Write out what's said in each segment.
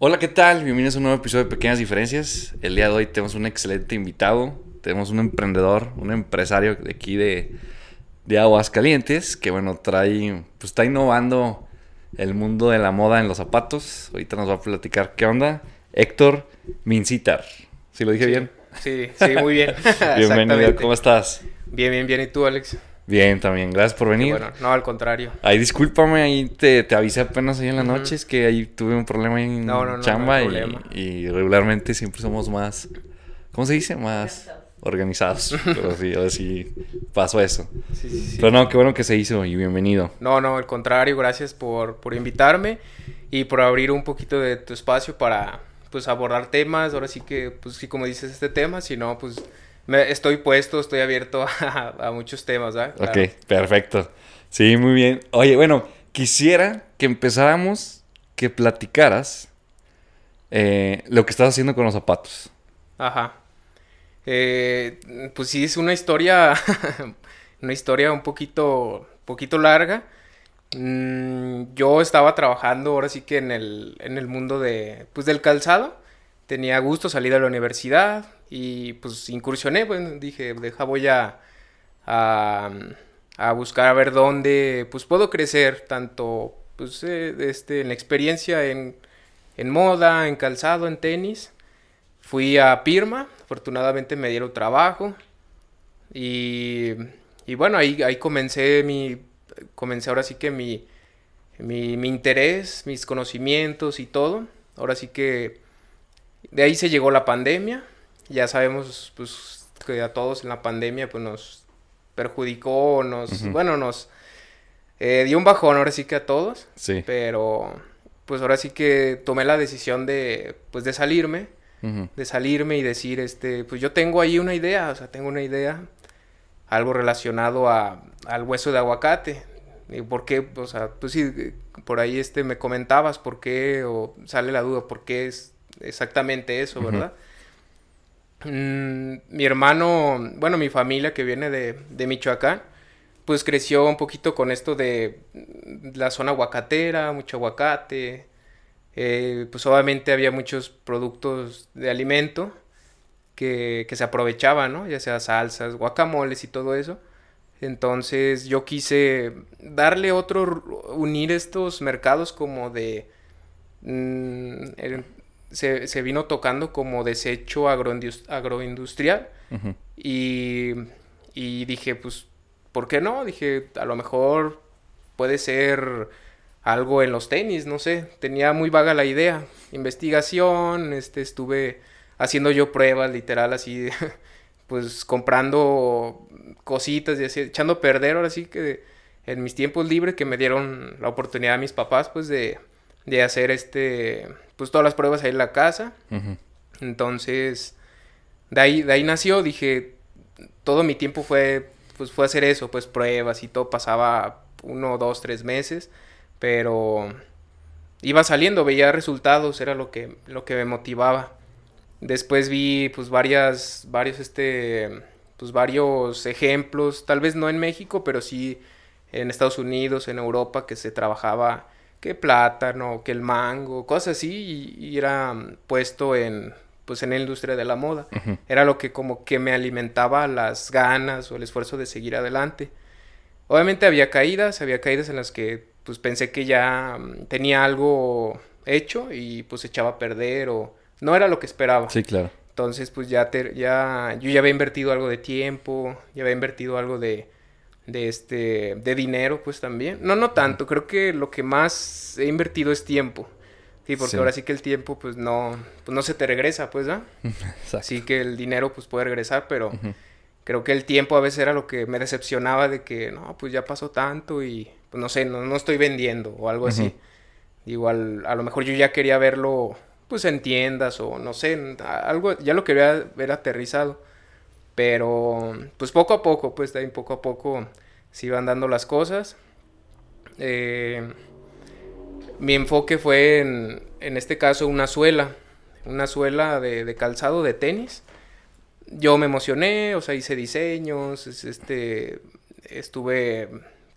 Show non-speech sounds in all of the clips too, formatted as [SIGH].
Hola, ¿qué tal? Bienvenidos a un nuevo episodio de Pequeñas Diferencias. El día de hoy tenemos un excelente invitado. Tenemos un emprendedor, un empresario de aquí de, de Aguascalientes que, bueno, trae, pues está innovando el mundo de la moda en los zapatos. Ahorita nos va a platicar qué onda. Héctor Mincitar. ¿Sí lo dije bien? Sí, sí, muy bien. [LAUGHS] Bienvenido, ¿cómo estás? Bien, bien, bien. ¿Y tú, Alex? Bien, también. Gracias por venir. bueno, no, al contrario. Ahí discúlpame, ahí te, te avisé apenas ahí en la noche, es que ahí tuve un problema en No, no, no, chamba no y, y regularmente siempre somos más, ¿cómo se dice? Más organizados. [LAUGHS] Pero sí, ahora sí pasó eso. Sí, sí, sí. Pero no, qué bueno que se hizo y bienvenido. No, no, al contrario. Gracias por, por invitarme y por abrir un poquito de tu espacio para, pues, abordar temas. Ahora sí que, pues, sí, como dices, este tema. Si no, pues, estoy puesto, estoy abierto [LAUGHS] a, a muchos temas, ¿verdad? Claro. Ok, perfecto. Sí, muy bien. Oye, bueno, quisiera que empezáramos, que platicaras eh, lo que estás haciendo con los zapatos. Ajá. Eh, pues sí, es una historia, [LAUGHS] una historia un poquito, poquito larga. Mm, yo estaba trabajando ahora sí que en el, en el mundo de, pues del calzado. Tenía gusto, salí de la universidad y pues incursioné, bueno, dije, deja voy a, a, a buscar a ver dónde pues puedo crecer tanto pues eh, este, en la experiencia en, en moda, en calzado, en tenis. Fui a Pirma, afortunadamente me dieron trabajo y, y bueno, ahí, ahí comencé mi, comencé ahora sí que mi, mi, mi interés, mis conocimientos y todo. Ahora sí que de ahí se llegó la pandemia. Ya sabemos pues que a todos en la pandemia pues nos perjudicó, nos, bueno, nos eh, dio un bajón ahora sí que a todos. Sí. Pero pues ahora sí que tomé la decisión de pues de salirme, de salirme y decir este, pues yo tengo ahí una idea, o sea, tengo una idea algo relacionado a al hueso de aguacate. ¿Y por qué? O sea, tú sí eh, por ahí este me comentabas por qué o sale la duda por qué es exactamente eso. ¿verdad? Mm, mi hermano, bueno, mi familia que viene de, de Michoacán, pues creció un poquito con esto de mm, la zona aguacatera, mucho aguacate. eh, pues obviamente había muchos productos de alimento que, que se aprovechaban, ¿no? Ya sea salsas, guacamoles y todo eso. Entonces yo quise darle otro, unir estos mercados como de... mm, se, se vino tocando como desecho agroindus- agroindustrial y, y dije, pues, ¿por qué no? Dije, a lo mejor puede ser algo en los tenis, no sé. Tenía muy vaga la idea. Investigación, este, estuve haciendo yo pruebas, literal, así, [LAUGHS] pues comprando cositas y así, echando a perder, ahora sí que en mis tiempos libres que me dieron la oportunidad a mis papás, pues, de, de hacer este, pues, todas las pruebas ahí en la casa. Entonces, de ahí, de ahí nació, dije, todo mi tiempo fue, pues fue hacer eso, pues pruebas y todo, pasaba uno, dos, tres meses, pero iba saliendo, veía resultados, era lo que, lo que me motivaba. Después vi, pues, varias, varios, este, pues, varios ejemplos, tal vez no en México, pero sí en Estados Unidos, en Europa, que se trabajaba que plátano, que el mango, cosas así, y, y era mm, puesto en, pues, en la industria de la moda. Era lo que como que me alimentaba las ganas o el esfuerzo de seguir adelante. Obviamente había caídas, había caídas en las que pues pensé que ya mm, tenía algo hecho y pues echaba a perder o no era lo que esperaba. Sí, claro. Entonces, pues ya, te- ya, yo ya había invertido algo de tiempo, ya había invertido algo de, de este, de dinero, pues también. No, no tanto, creo que lo que más he invertido es tiempo. Sí, porque Sí. ahora sí que el tiempo, pues no, pues no se te regresa, pues, ¿ah? [LAUGHS] Exacto. Así que el dinero, pues puede regresar, pero creo que el tiempo a veces era lo que me decepcionaba de que, no, pues ya pasó tanto y, pues no sé, no, no estoy vendiendo o algo así. Igual, a lo mejor yo ya quería verlo, pues en tiendas o no sé, algo, ya lo quería ver aterrizado. Pero, pues poco a poco, pues también poco a poco se iban dando las cosas. Eh, mi enfoque fue en, en este caso una suela, una suela de, calzado de tenis. Yo me emocioné, o sea, hice diseños, es- este, estuve,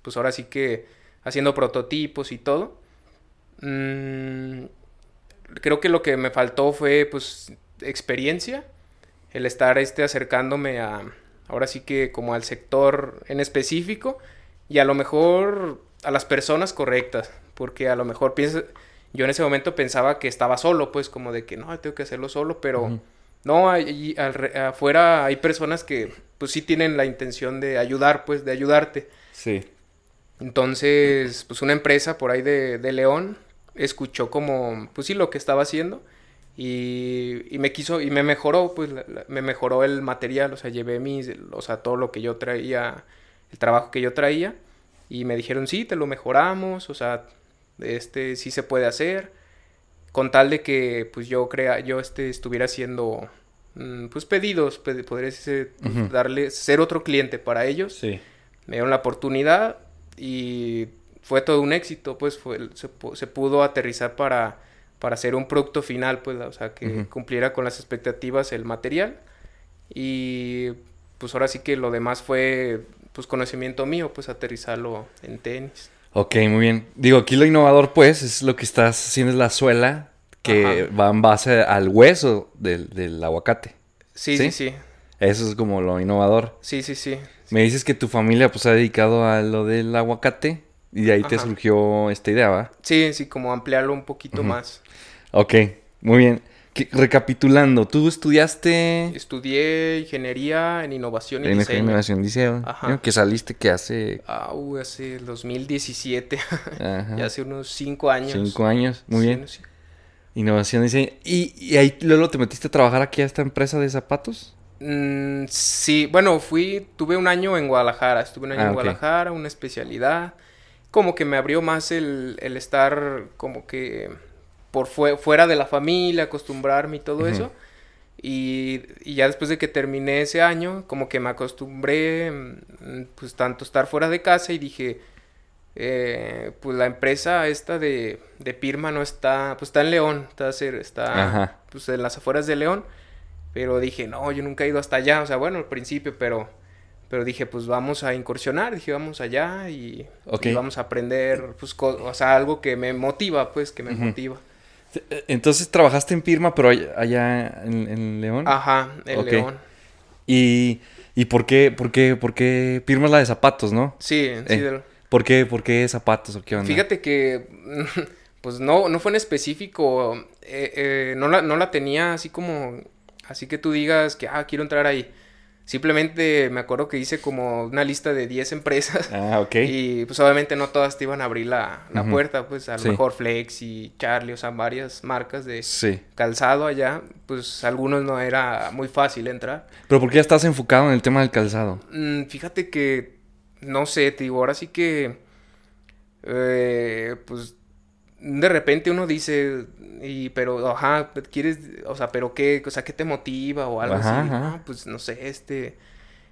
pues ahora sí que haciendo prototipos y todo. Mm, creo que lo que me faltó fue pues experiencia, el estar este acercándome a ahora sí que como al sector en específico y a lo mejor a las personas correctas, porque a lo mejor piensa yo en ese momento pensaba que estaba solo, pues como de que no, tengo que hacerlo solo, pero no, ahí afuera hay personas que pues sí tienen la intención de ayudar, pues de ayudarte. Sí. Entonces, pues una empresa por ahí de, de León escuchó como, pues sí, lo que estaba haciendo y, y me quiso, y me mejoró, pues me mejoró el material, o sea, llevé mis, o sea, todo lo que yo traía, el trabajo que yo traía y me dijeron, sí, te lo mejoramos, o sea, este sí se puede hacer, con tal de que pues yo crea, yo este estuviera haciendo mm, pues pedidos, podría decir, pues, darle, ser otro cliente para ellos. Sí. Me dieron la oportunidad y fue todo un éxito, pues fue, se, se pudo aterrizar para, para hacer un producto final, pues, o sea, que cumpliera con las expectativas el material. Y pues ahora sí que lo demás fue pues conocimiento mío, pues aterrizarlo en tenis. Ok, muy bien. Digo, aquí lo innovador, pues, es lo que estás haciendo es la suela que va en base al hueso del, aguacate. Sí, sí, sí, Eso es como lo innovador. Sí, sí, sí. Me dices que tu familia, pues, ha dedicado a lo del aguacate y de ahí te surgió esta idea, ¿va? Sí, sí, como ampliarlo un poquito más. Ok, muy bien recapitulando, tú estudiaste... Estudié ingeniería en innovación y en diseño. innovación y diseño. Ajá. Que saliste que hace... Ah, uh, hace 2017. [LAUGHS] ya hace unos cinco años. Cinco años, muy bien. Innovación y diseño. ¿Y, ahí luego te metiste a trabajar aquí a esta empresa de zapatos? Mm, sí, bueno, fui, tuve un año en Guadalajara, estuve un año ah, en Guadalajara, una especialidad. Como que me abrió más el, el estar como que por fuera de la familia, acostumbrarme y todo eso. Y, ya después de que terminé ese año, como que me acostumbré, mm, pues tanto estar fuera de casa y dije, eh, pues la empresa esta de, de, Pirma no está, pues está en León, está, está pues en las afueras de León. Pero dije, no, yo nunca he ido hasta allá, o sea, bueno, al principio, pero, pero dije, pues vamos a incursionar, dije, vamos allá y, vamos a aprender, pues, o sea, algo que me motiva, pues, que me motiva. Entonces trabajaste en Pirma, pero allá en, León. Ajá, en León. ¿Y, y por, qué, por, qué, por qué Pirma es la de zapatos, no? Sí, sí. Eh, ¿por, qué, ¿Por qué zapatos o qué onda? Fíjate que, [LAUGHS] pues no, no fue en específico. Eh, eh, no, la, no la tenía así como, así que tú digas que, ah, quiero entrar ahí. Simplemente me acuerdo que hice como una lista de 10 empresas. Ah, ok. Y pues obviamente no todas te iban a abrir la, puerta, pues a lo mejor Flex y Charlie, o sea, varias marcas de calzado allá, pues algunos no era muy fácil entrar. ¿Pero por qué ya estás enfocado en el tema del calzado? Mm, fíjate que, no sé, te digo, ahora sí que, eh, pues de repente uno dice, y pero, ajá, quieres, o sea, pero qué, o sea, qué te motiva o algo así. No, pues no sé, este,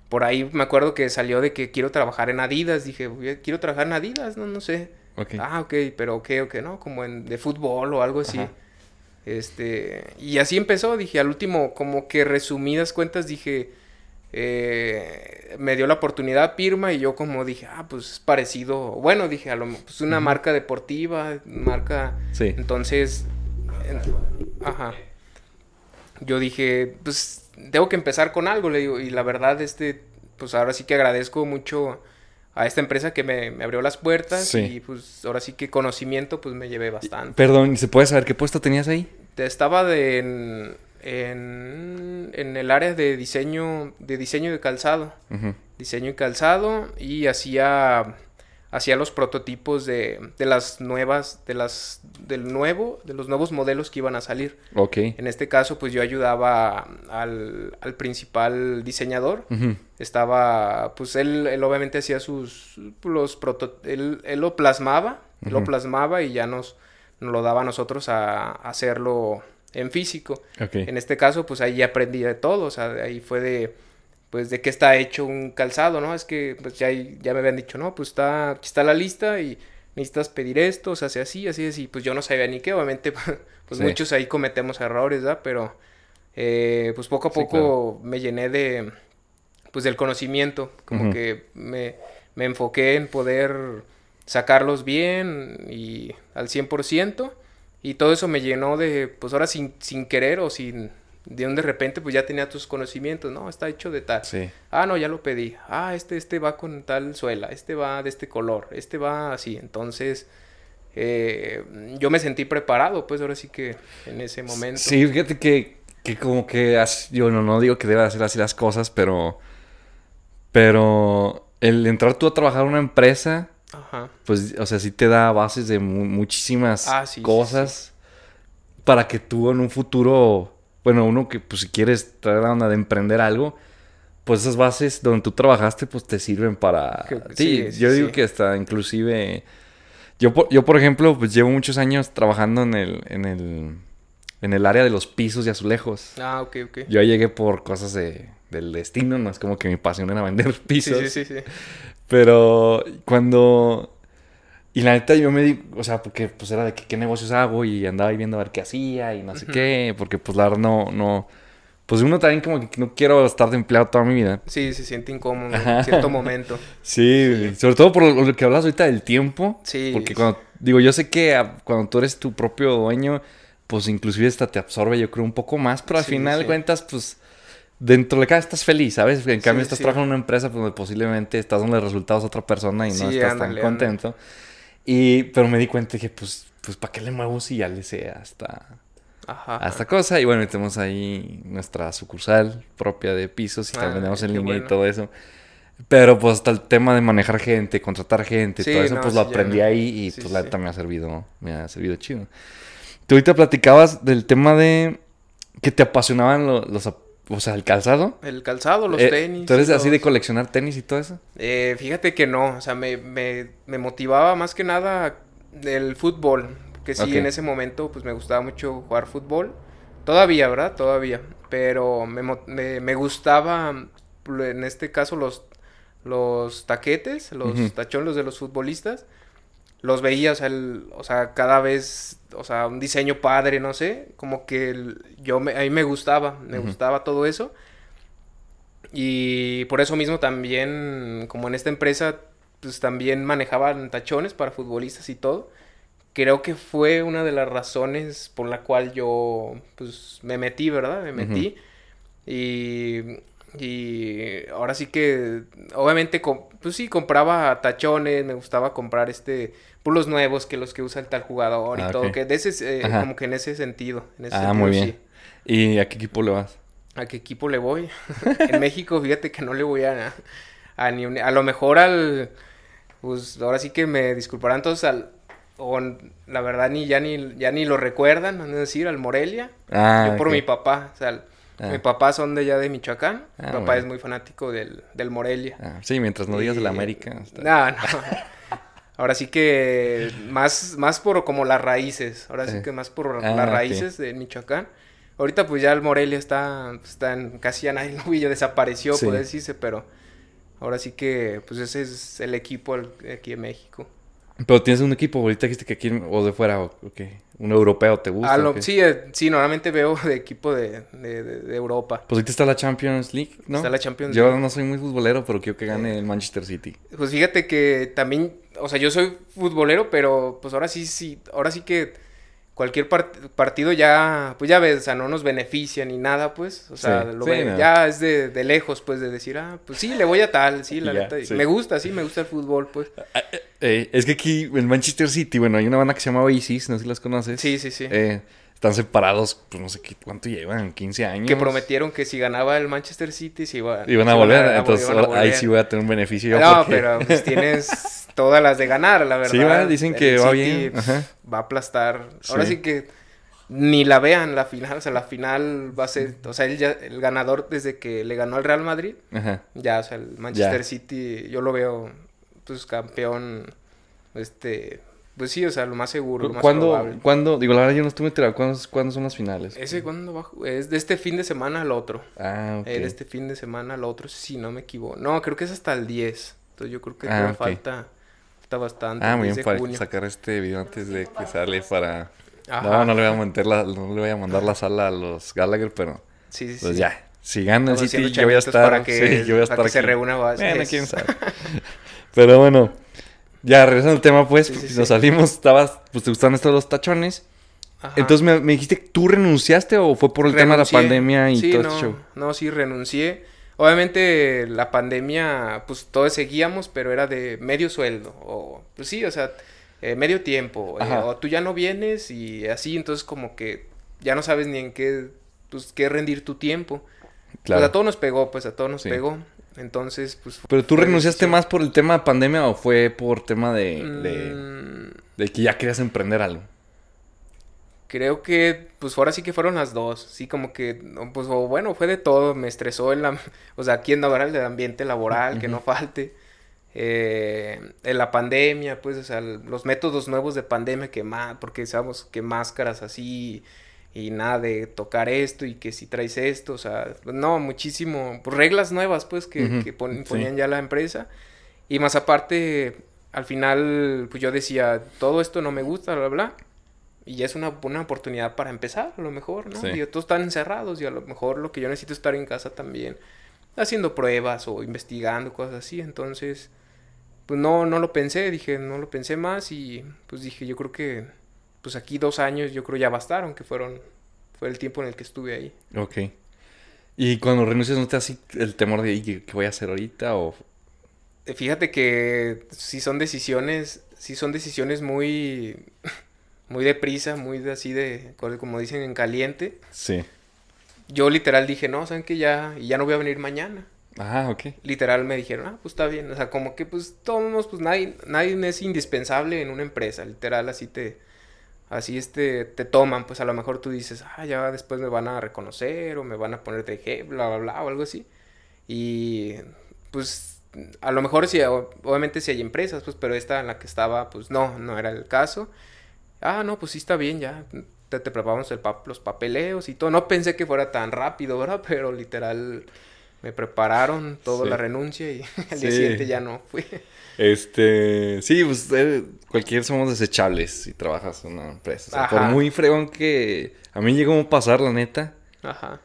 por ahí me acuerdo que salió de que quiero trabajar en Adidas, dije, quiero trabajar en Adidas, no, no sé. Ah, ok, pero qué, ok, ¿no? Como en, de fútbol o algo así. Este, y así empezó, dije, al último, como que resumidas cuentas, dije, eh, me dio la oportunidad Pirma y yo como dije, ah, pues es parecido, bueno, dije, a lo pues una marca deportiva, marca, sí. entonces, ajá, yo dije, pues tengo que empezar con algo, le digo, y la verdad, este, pues ahora sí que agradezco mucho a esta empresa que me, abrió las puertas y pues ahora sí que conocimiento pues me llevé bastante. Perdón, ¿se puede saber qué puesto tenías ahí? Estaba de, en, en, el área de diseño de diseño de calzado. Diseño y calzado y hacía hacía los prototipos de, de, las nuevas de las del nuevo de los nuevos modelos que iban a salir. Ok. en este caso pues yo ayudaba al, al principal diseñador. Estaba pues él, él obviamente hacía sus los proto él, él lo plasmaba lo plasmaba y ya nos, nos lo daba a nosotros a hacerlo en físico. En este caso, pues ahí aprendí de todo, o sea, ahí fue de, pues de qué está hecho un calzado, ¿no? Es que, pues ya, ya me habían dicho, no, pues está, está la lista y necesitas pedir esto, o sea, hace así, así, así, pues yo no sabía ni qué, obviamente, [LAUGHS] pues muchos ahí cometemos errores, ¿verdad? Pero, eh, pues poco a poco me llené de, pues del conocimiento, como que me, me enfoqué en poder sacarlos bien y al 100%. Y todo eso me llenó de, pues ahora sin, sin querer o sin, de un de repente, pues ya tenía tus conocimientos, no, está hecho de tal. Sí. Ah, no, ya lo pedí. Ah, este, este va con tal suela, este va de este color, este va así. Entonces, eh, yo me sentí preparado, pues ahora sí que en ese momento. Sí, fíjate que, que como que, yo no, no digo que deba hacer así las cosas, pero, pero el entrar tú a trabajar en una empresa, Ajá. pues, o sea, sí te da bases de mu- muchísimas Ah, sí, sí, cosas para que tú en un futuro, bueno, uno que pues si quieres traer la onda de emprender algo, pues esas bases donde tú trabajaste, pues te sirven para... Sí, yo digo que hasta inclusive... Yo, por- yo, por ejemplo, pues llevo muchos años trabajando en el, en el, en el área de los pisos y azulejos. Ah, ok, ok. Yo llegué por cosas de, del destino, no es como que mi pasión era vender [LAUGHS] pisos. sí, sí, sí. Pero cuando... Y la neta yo me di... O sea, porque pues era de que, qué negocios hago y andaba ahí viendo a ver qué hacía y no sé qué. Porque pues la verdad no... no pues uno también como que no quiero estar de empleado toda mi vida. Sí, se siente incómodo Ajá. en cierto [LAUGHS] momento. Sí, sobre todo por lo, que hablas ahorita del tiempo. Sí. Porque cuando... Digo, yo sé que ah, cuando tú eres tu propio dueño, pues inclusive hasta te absorbe yo creo un poco más. Pero al Sí, final de sí. cuentas, pues... Dentro de cada estás feliz, ¿sabes? En cambio, Sí, estás sí. trabajando en una empresa pues, donde posiblemente estás dando resultados a otra persona y no Sí, estás ándale, tan contento. Y, pero me di cuenta que, pues, pues ¿para qué le muevo si ya le sé hasta, Ajá. a esta cosa? Y bueno, tenemos ahí nuestra sucursal propia de pisos y Ah, también vendemos en línea y bueno. todo eso. Pero pues hasta el tema de manejar gente, contratar gente, todo eso, no, pues lo aprendí no. ahí y pues la neta me ha servido, me ha servido chido. Tú ahorita platicabas del tema de que te apasionaban lo- los, o sea, el calzado. El calzado, los Eh, tenis. ¿Tú eres así de coleccionar tenis y todo eso? Eh, fíjate que no, o sea, me, me, me motivaba más que nada el fútbol, que sí, en ese momento pues me gustaba mucho jugar fútbol, todavía, ¿verdad? Todavía, pero me, me, me gustaba, en este caso, los, los taquetes, los Ujú. tachones de los futbolistas, los veía, o sea, el- o sea, cada vez, o sea, un diseño padre, no sé, como que el- yo me, a mí me gustaba, me Ujú. gustaba todo eso. Y por eso mismo también, como en esta empresa, pues también manejaban tachones para futbolistas y todo. Creo que fue una de las razones por la cual yo, pues, me metí, ¿verdad? Me metí. Y, y ahora sí que, obviamente, pues sí, compraba tachones, me gustaba comprar este, pues los nuevos que los que usa el tal jugador y Ah, todo, que de ese, eh, como que en ese sentido. En ese Ah, sentido, muy sí. bien. ¿Y a qué equipo le vas? ¿A qué equipo le voy? [LAUGHS] en México, fíjate que no le voy a, a ni un- a lo mejor al, pues ahora sí que me disculparán todos al, o la verdad ni ya ni ya ni lo recuerdan, a decir al Morelia. Ah, Yo por mi papá, o sea, Ah. mi papá son de allá de Michoacán. Ah, mi papá bueno. es muy fanático del, del Morelia. Ah, sí, mientras no digas el Y- América. está- No, no. Ahora sí que más, más por como las raíces. Ahora sí que más por Ah, las raíces de Michoacán. Ahorita pues ya el Morelia está, está en, casi ya nadie lo vio, desapareció, Sí. puede decirse, pero ahora sí que pues ese es el equipo aquí en México. Pero tienes un equipo, ahorita dijiste que aquí, o de fuera, o o qué? ¿Un europeo te gusta? Ah, lo- sí, eh, sí, normalmente veo de equipo de, de, de- de Europa. Pues ahorita está la Champions League, ¿no? Está la Champions Yo League. no soy muy futbolero, pero quiero que gane el Manchester City. Pues fíjate que también, o sea, yo soy futbolero, pero pues ahora sí, sí, ahora sí que cualquier part- partido ya, pues ya ves, o sea, no nos beneficia ni nada, pues, o sea, Sí, lo sí, ve- no. ya es de, de lejos, pues, de decir, ah, pues sí, le voy a tal, sí, la ya, neta, sí. me gusta, sí, me gusta el fútbol, pues. Eh, es que aquí el Manchester City, bueno, hay una banda que se llama Oasis, no sé si las conoces. Sí, sí, sí. Eh, están separados, pues no sé qué, cuánto llevan, 15 años. que prometieron que si ganaba el Manchester City se iba, Iban a volver, a- entonces iban a ahora- ahí volver. sí voy a tener un beneficio No, porque- pero pues [LAUGHS] tienes todas las de ganar, la verdad. Sí, va, dicen que El va City, bien, ajá. Va a aplastar. Ahora Sí. que ni la vean la final, o sea, la final va a ser, o sea, él ya, el ganador desde que le ganó al Real Madrid, Ajá. ya, o sea, el Manchester Ya. City, yo lo veo, pues, campeón, este, pues sí, o sea, lo más seguro, lo más ¿Cuándo, probable. ¿Cuándo? Digo, la verdad yo no estuve enterado. ¿Cuándo, ¿Cuándo son las finales? ¿Ese cuándo ju- Es de este fin de semana al otro. Ah, ok. Eh, de este fin de semana al otro, si no me equivoco. No, creo que es hasta el 10. Entonces yo creo que Ah, falta, falta bastante. Ah, muy 10 bien, para junio. sacar este video antes de que sale para... Ajá. No, no le voy a mandar la, no le voy a mandar la sala a los Gallagher, pero Sí, sí, pues sí. ya. Si gana el City, yo voy a estar... para que, sí, yo voy a para estar que se reúna. Bueno, quién sabe. [LAUGHS] Pero bueno, ya regresando al tema, pues, Sí, sí, porque sí. nos salimos, estabas, pues te gustan estos los tachones. Entonces me, me, dijiste, ¿tú renunciaste o fue por el tema de la pandemia y todo no, este show? No, sí, renuncié. Obviamente la pandemia, pues todos seguíamos, pero era de medio sueldo. O, pues sí, o sea, eh, medio tiempo. Eh, o tú ya no vienes y así, entonces como que ya no sabes ni en qué, pues, qué rendir tu tiempo. Claro. Pues a todos nos pegó, pues a todos nos pegó. Entonces, pues... ¿Pero tú renunciaste más por el tema de pandemia o fue por tema de, de, mm. de que ya querías emprender algo? Creo que, pues ahora sí que fueron las dos. Sí, como que, pues bueno, fue de todo. Me estresó el, [LAUGHS] o sea, aquí en el ambiente laboral, que no falte. Eh, en la pandemia, pues, o sea, los métodos nuevos de pandemia que más, porque sabemos que máscaras así y nada de tocar esto y que si traes esto, o sea, no, muchísimo, pues reglas nuevas, pues, que, que ponían ya la empresa. Y más aparte, al final, pues yo decía, todo esto no me gusta, bla, bla y es una buena oportunidad para empezar, a lo mejor, ¿no? Y todos están encerrados y a lo mejor lo que yo necesito es estar en casa también, haciendo pruebas o investigando, cosas así. Entonces, pues no, no lo pensé, dije, no lo pensé más y pues dije, yo creo que, pues aquí dos años yo creo ya bastaron, que fueron, fue el tiempo en el que estuve ahí. Ok. ¿Y cuando renuncias no te así el temor de qué voy a hacer ahorita o...? Fíjate que si son decisiones, si son decisiones muy [LAUGHS] muy deprisa, muy así de, como dicen, en caliente. Sí. Yo literal dije, no, saben que ya, ya no voy a venir mañana. Ah, ok. Literal me dijeron, ah, pues está bien. O sea, como que pues todos, pues nadie, nadie es indispensable en una empresa. Literal, así te, así este, te toman. Pues a lo mejor tú dices, ah, ya después me van a reconocer o me van a poner de ejemplo, bla, bla, bla, o algo así. Y pues a lo mejor sí, obviamente sí hay empresas, pues, pero esta en la que estaba, pues no, no era el caso. Ah, no, pues sí está bien, ya. Te, te preparamos el los papeleos y todo. No pensé que fuera tan rápido, ¿verdad? [LAUGHS] Pero literal me prepararon toda la renuncia y [LAUGHS] el día siguiente ya no fui. Este, sí, pues eh, cualquier somos desechables si trabajas en una empresa. por muy fregón que a mí llegó a pasar, la neta. Ajá.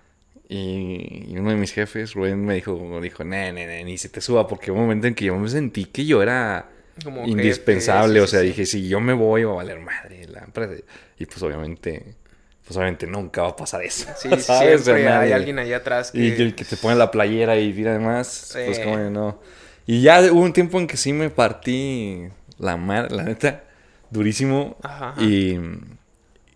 Y, uno de mis jefes, Rubén, me dijo, me dijo, ne, ne, ni se te suba, porque hubo un momento en que yo me sentí que yo era indispensable. o sea, dije, si yo me voy, va a valer madre la empresa. Y pues obviamente, pues obviamente nunca va a pasar eso. Sí, [LAUGHS] siempre hay alguien ahí atrás que... Y el que te pone la playera y tira demás, pues como no. Y ya hubo un tiempo en que sí me partí la madre, la neta, durísimo. Y,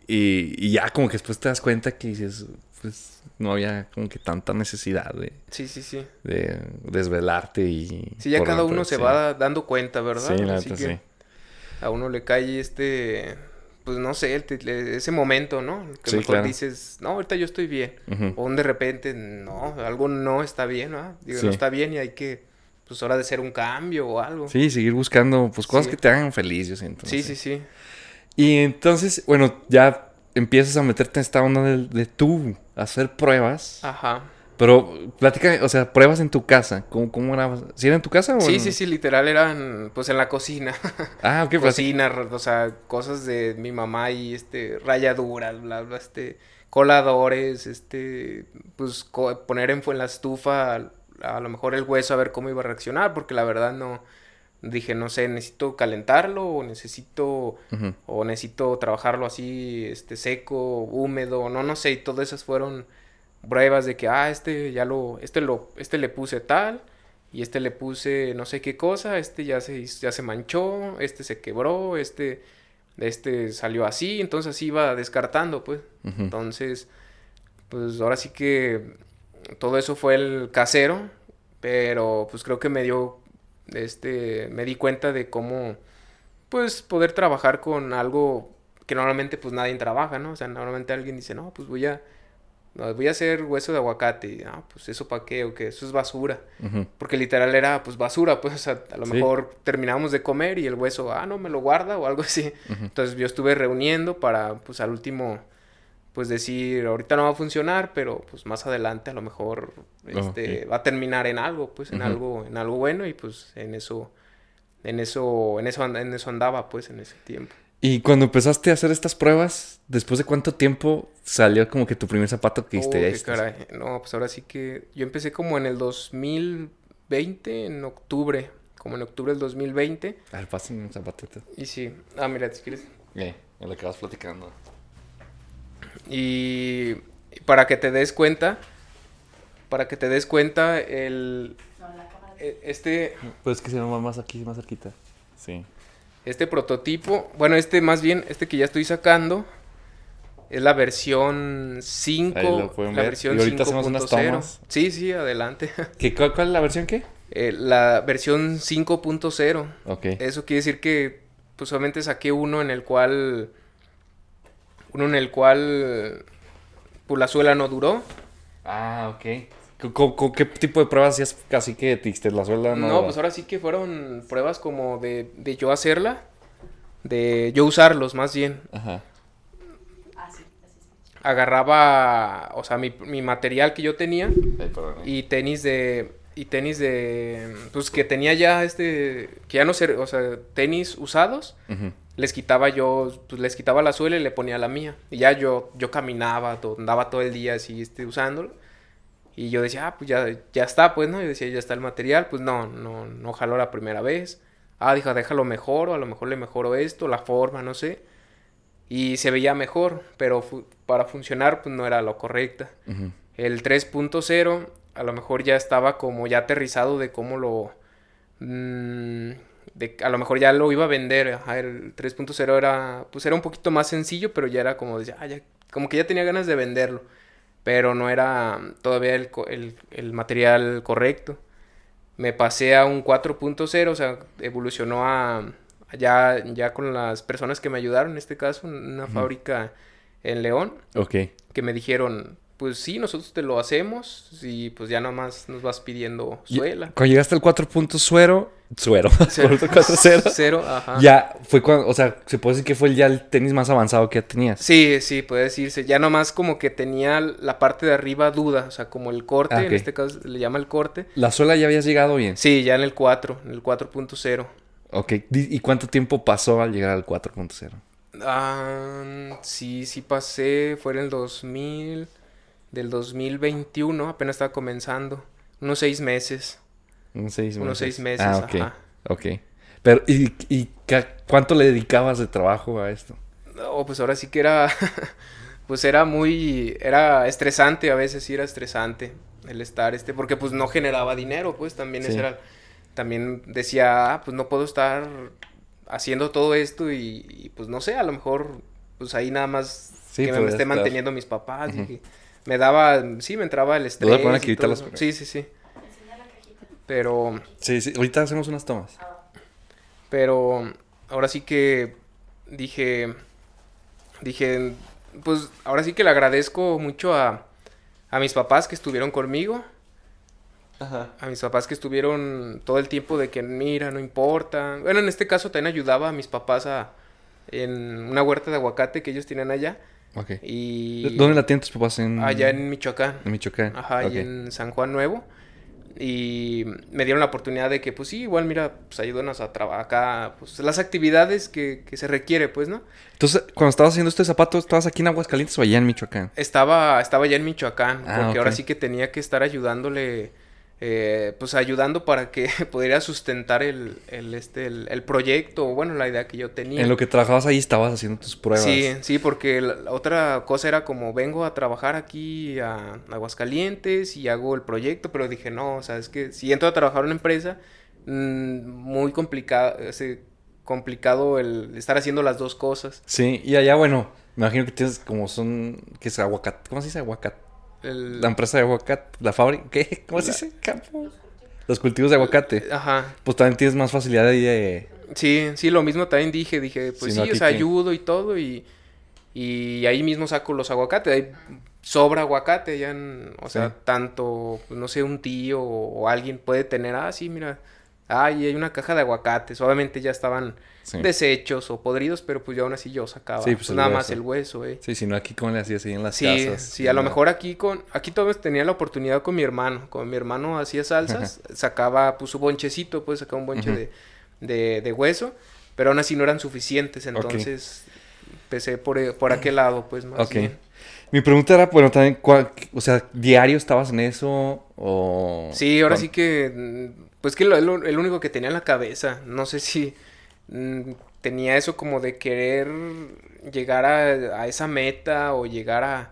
y, y ya como que después te das cuenta que dices, pues no había como que tanta necesidad de... Sí, sí, sí. De desvelarte y... Sí, ya cada uno se va dando cuenta, ¿verdad? Sí, la sí. A uno le cae este... Pues no sé, ese momento, ¿no? Que mejor dices, no, ahorita yo estoy bien. O de repente, no, algo no está bien, ¿no? Digo, no está bien y hay que, pues hora de hacer un cambio o algo. Sí, seguir buscando, pues cosas que te hagan feliz, yo siento. Sí, sí, sí. Y entonces, bueno, ya empiezas a meterte en esta onda de, de tú hacer pruebas. Ajá. Pero platica, o sea, pruebas en tu casa. ¿Cómo, cómo era? ¿Sí era en tu casa o Sí, sí, sí, literal eran pues en la cocina. [LAUGHS] Ah, ok. Pues, cocina, o sea, cosas de mi mamá y este, rayaduras, bla, bla, este, coladores, este, pues poner en, en la estufa a, lo mejor el hueso a ver cómo iba a reaccionar, porque la verdad no, dije, no sé, necesito calentarlo o necesito o necesito trabajarlo así este seco, húmedo, no no sé, y todas esas fueron pruebas de que ah, este ya lo este lo este le puse tal y este le puse no sé qué cosa, este ya se ya se manchó, este se quebró, este este salió así, entonces así iba descartando, pues. Entonces, pues ahora sí que todo eso fue el casero, pero pues creo que me dio este, me di cuenta de cómo, pues, poder trabajar con algo que normalmente, pues, nadie trabaja, ¿no? O sea, normalmente alguien dice, no, pues voy a, voy a hacer hueso de aguacate. Ah, pues, ¿eso para qué? O que eso es basura. Porque literal era, pues, basura, pues, o sea, a lo mejor terminábamos de comer y el hueso, ah, no, me lo guarda o algo así. Entonces, yo estuve reuniendo para, pues, al último pues decir, ahorita no va a funcionar, pero pues más adelante a lo mejor este, va a terminar en algo, pues en algo, en algo bueno y pues en eso, en eso, en eso, en eso andaba pues en ese tiempo. Y cuando empezaste a hacer estas pruebas, ¿después de cuánto tiempo salió como que tu primer zapato que hiciste? caray. No, pues ahora sí que yo empecé como en el 2020, en octubre, como en octubre del 2020. A ver, pasen un zapatito. Y sí, ah, mira, si quieres. Eh, en lo que vas platicando. Y para que te des cuenta, para que te des cuenta, el, e- este, Pues que se llama más aquí, más cerquita. Sí. este prototipo, bueno, este más bien, este que ya estoy sacando, es la versión 5, Ahí lo pueden la ver. versión Y ahorita hacemos unas 5.0. tomas. Sí, sí, adelante. [LAUGHS] ¿Qué, cuál, cuál es la versión qué? Eh, la versión 5.0. Ok. Eso quiere decir que pues solamente saqué uno en el cual uno en el cual pues la suela no duró. Ah, ok. ¿Con, qué tipo de pruebas hacías casi que te la suela? No, pues ahora sí que fueron pruebas como de, de yo hacerla, de yo usarlos más bien. Ajá. Agarraba, o sea, mi, mi material que yo tenía Ay, y tenis de y tenis de pues que tenía ya este que ya no sé, o sea, tenis usados. Ujú. Les quitaba yo, pues les quitaba la suela y le ponía la mía. Y ya yo, yo caminaba, to- andaba todo el día así, este, usándolo. Y yo decía, ah, pues ya, ya está, pues, ¿no? Yo decía, ya está el material, pues no, no, no jaló la primera vez. Ah, dijo, déjalo mejor, o a lo mejor le mejoro esto, la forma, no sé. Y se veía mejor, pero fu- para funcionar, pues no era lo correcta. Ujú. El 3.0 a lo mejor ya estaba como ya aterrizado de cómo lo... mm, de, a lo mejor ya lo iba a vender. ajá, el 3.0 era pues era un poquito más sencillo, pero ya era como, ah, ya- como que ya tenía ganas de venderlo. Pero no era todavía el, el, el material correcto. Me pasé a un 4.0, o sea, evolucionó a... a Ya, ya con las personas que me ayudaron, en este caso, en una fábrica en León Ok. que me dijeron, pues sí, nosotros te lo hacemos y pues ya nomás nos vas pidiendo suela. Cuando llegaste al 4.0, suero, [LAUGHS] Cero. 4.0, Cero, ajá. ya fue cuando, o sea, se puede decir que fue ya el tenis más avanzado que ya tenías. Sí, sí, puede decirse. Ya nomás como que tenía la parte de arriba duda, o sea, como el corte, Ah, en este caso le llama el corte. La suela ya habías llegado bien. Sí, ya en el 4, en el 4.0. Ok. ¿Y cuánto tiempo pasó al llegar al 4.0? Ah, sí, sí pasé, fue en el 2000, del 2021, apenas estaba comenzando, unos seis meses. Unos seis meses. Unos seis meses, Ah, ok. ajá. Ok. Pero, ¿y, y cuánto le dedicabas de trabajo a esto? No, pues ahora sí que era, [LAUGHS] pues era muy, era estresante, a veces sí era estresante el estar este, porque pues no generaba dinero, pues también Sí. ese era, también decía, ah, pues no puedo estar haciendo todo esto y, y, pues no sé, a lo mejor, pues ahí nada más Sí, que me esté estar. manteniendo mis papás, y me daba, sí, me entraba el voy a estrés poner y todo las-. Sí, sí, sí. Pero, Sí, sí. Ahorita hacemos unas tomas. pero ahora sí que dije, dije, pues ahora sí que le agradezco mucho a, a mis papás que estuvieron conmigo, Ajá. a mis papás que estuvieron todo el tiempo de que mira, no importa. Bueno, en este caso también ayudaba a mis papás a, en una huerta de aguacate que ellos tienen allá Ok. y ¿Dónde la tienen tus papás? En... allá en Michoacán. en Michoacán. Ajá, Ok. y en San Juan Nuevo. Y me dieron la oportunidad de que, pues sí, igual, mira, pues ayúdanos a trabajar acá, pues las actividades que, que se requiere, pues, ¿no? Entonces, cuando estabas haciendo este zapato, ¿estabas aquí en Aguascalientes o allá en Michoacán? Estaba, estaba ya en Michoacán, Ah, porque ahora sí que tenía que estar ayudándole, eh, pues ayudando para que [LAUGHS] pudiera sustentar el, el, este, el, el proyecto, o bueno, la idea que yo tenía. En lo que trabajabas ahí estabas haciendo tus pruebas. Sí, sí, porque la, la otra cosa era como vengo a trabajar aquí a Aguascalientes y hago el proyecto, pero dije, no, o sea, es que si entro a trabajar en una empresa, mm, muy complicado, ese, complicado el estar haciendo las dos cosas. Sí, y allá, bueno, me imagino que tienes como son, que es aguacate, ¿cómo se dice aguacate? El- La empresa de aguacate, la fábrica, ¿qué? ¿Cómo se dice? Campo. Los cultivos de aguacate. Ajá, Pues también tienes más facilidad ahí de... sí, sí, lo mismo también dije, dije, pues Sí, no, sí, o aquí sea, que- ayudo y todo y, y ahí mismo saco los aguacates, ahí sobra aguacate, ya, en- o sea, Sí. tanto, pues, no sé, un tío o, o alguien puede tener, ah, sí, mira, ay, hay una caja de aguacates, obviamente ya estaban Sí. deshechos o podridos, pero pues yo aún así yo sacaba, Sí, pues, pues, nada más el hueso, eh. Sí, si no aquí cómo le hacías ahí en las Sí, casas. sí, a lo mejor aquí con, aquí todos tenía la oportunidad con mi hermano, con mi hermano hacía salsas, sacaba pues su bonchecito, pues sacaba un bonche de, de, de hueso, pero aún así no eran suficientes, entonces empecé por, eh, por aquel lado, pues más Ok. bien. Mi pregunta era, bueno, también, ¿cuál- o sea, ¿diario estabas en eso o...? Sí, ahora sí que, pues que lo, lo- el único que tenía en la cabeza, no sé si, mm, tenía eso como de querer llegar a, a esa meta o llegar a,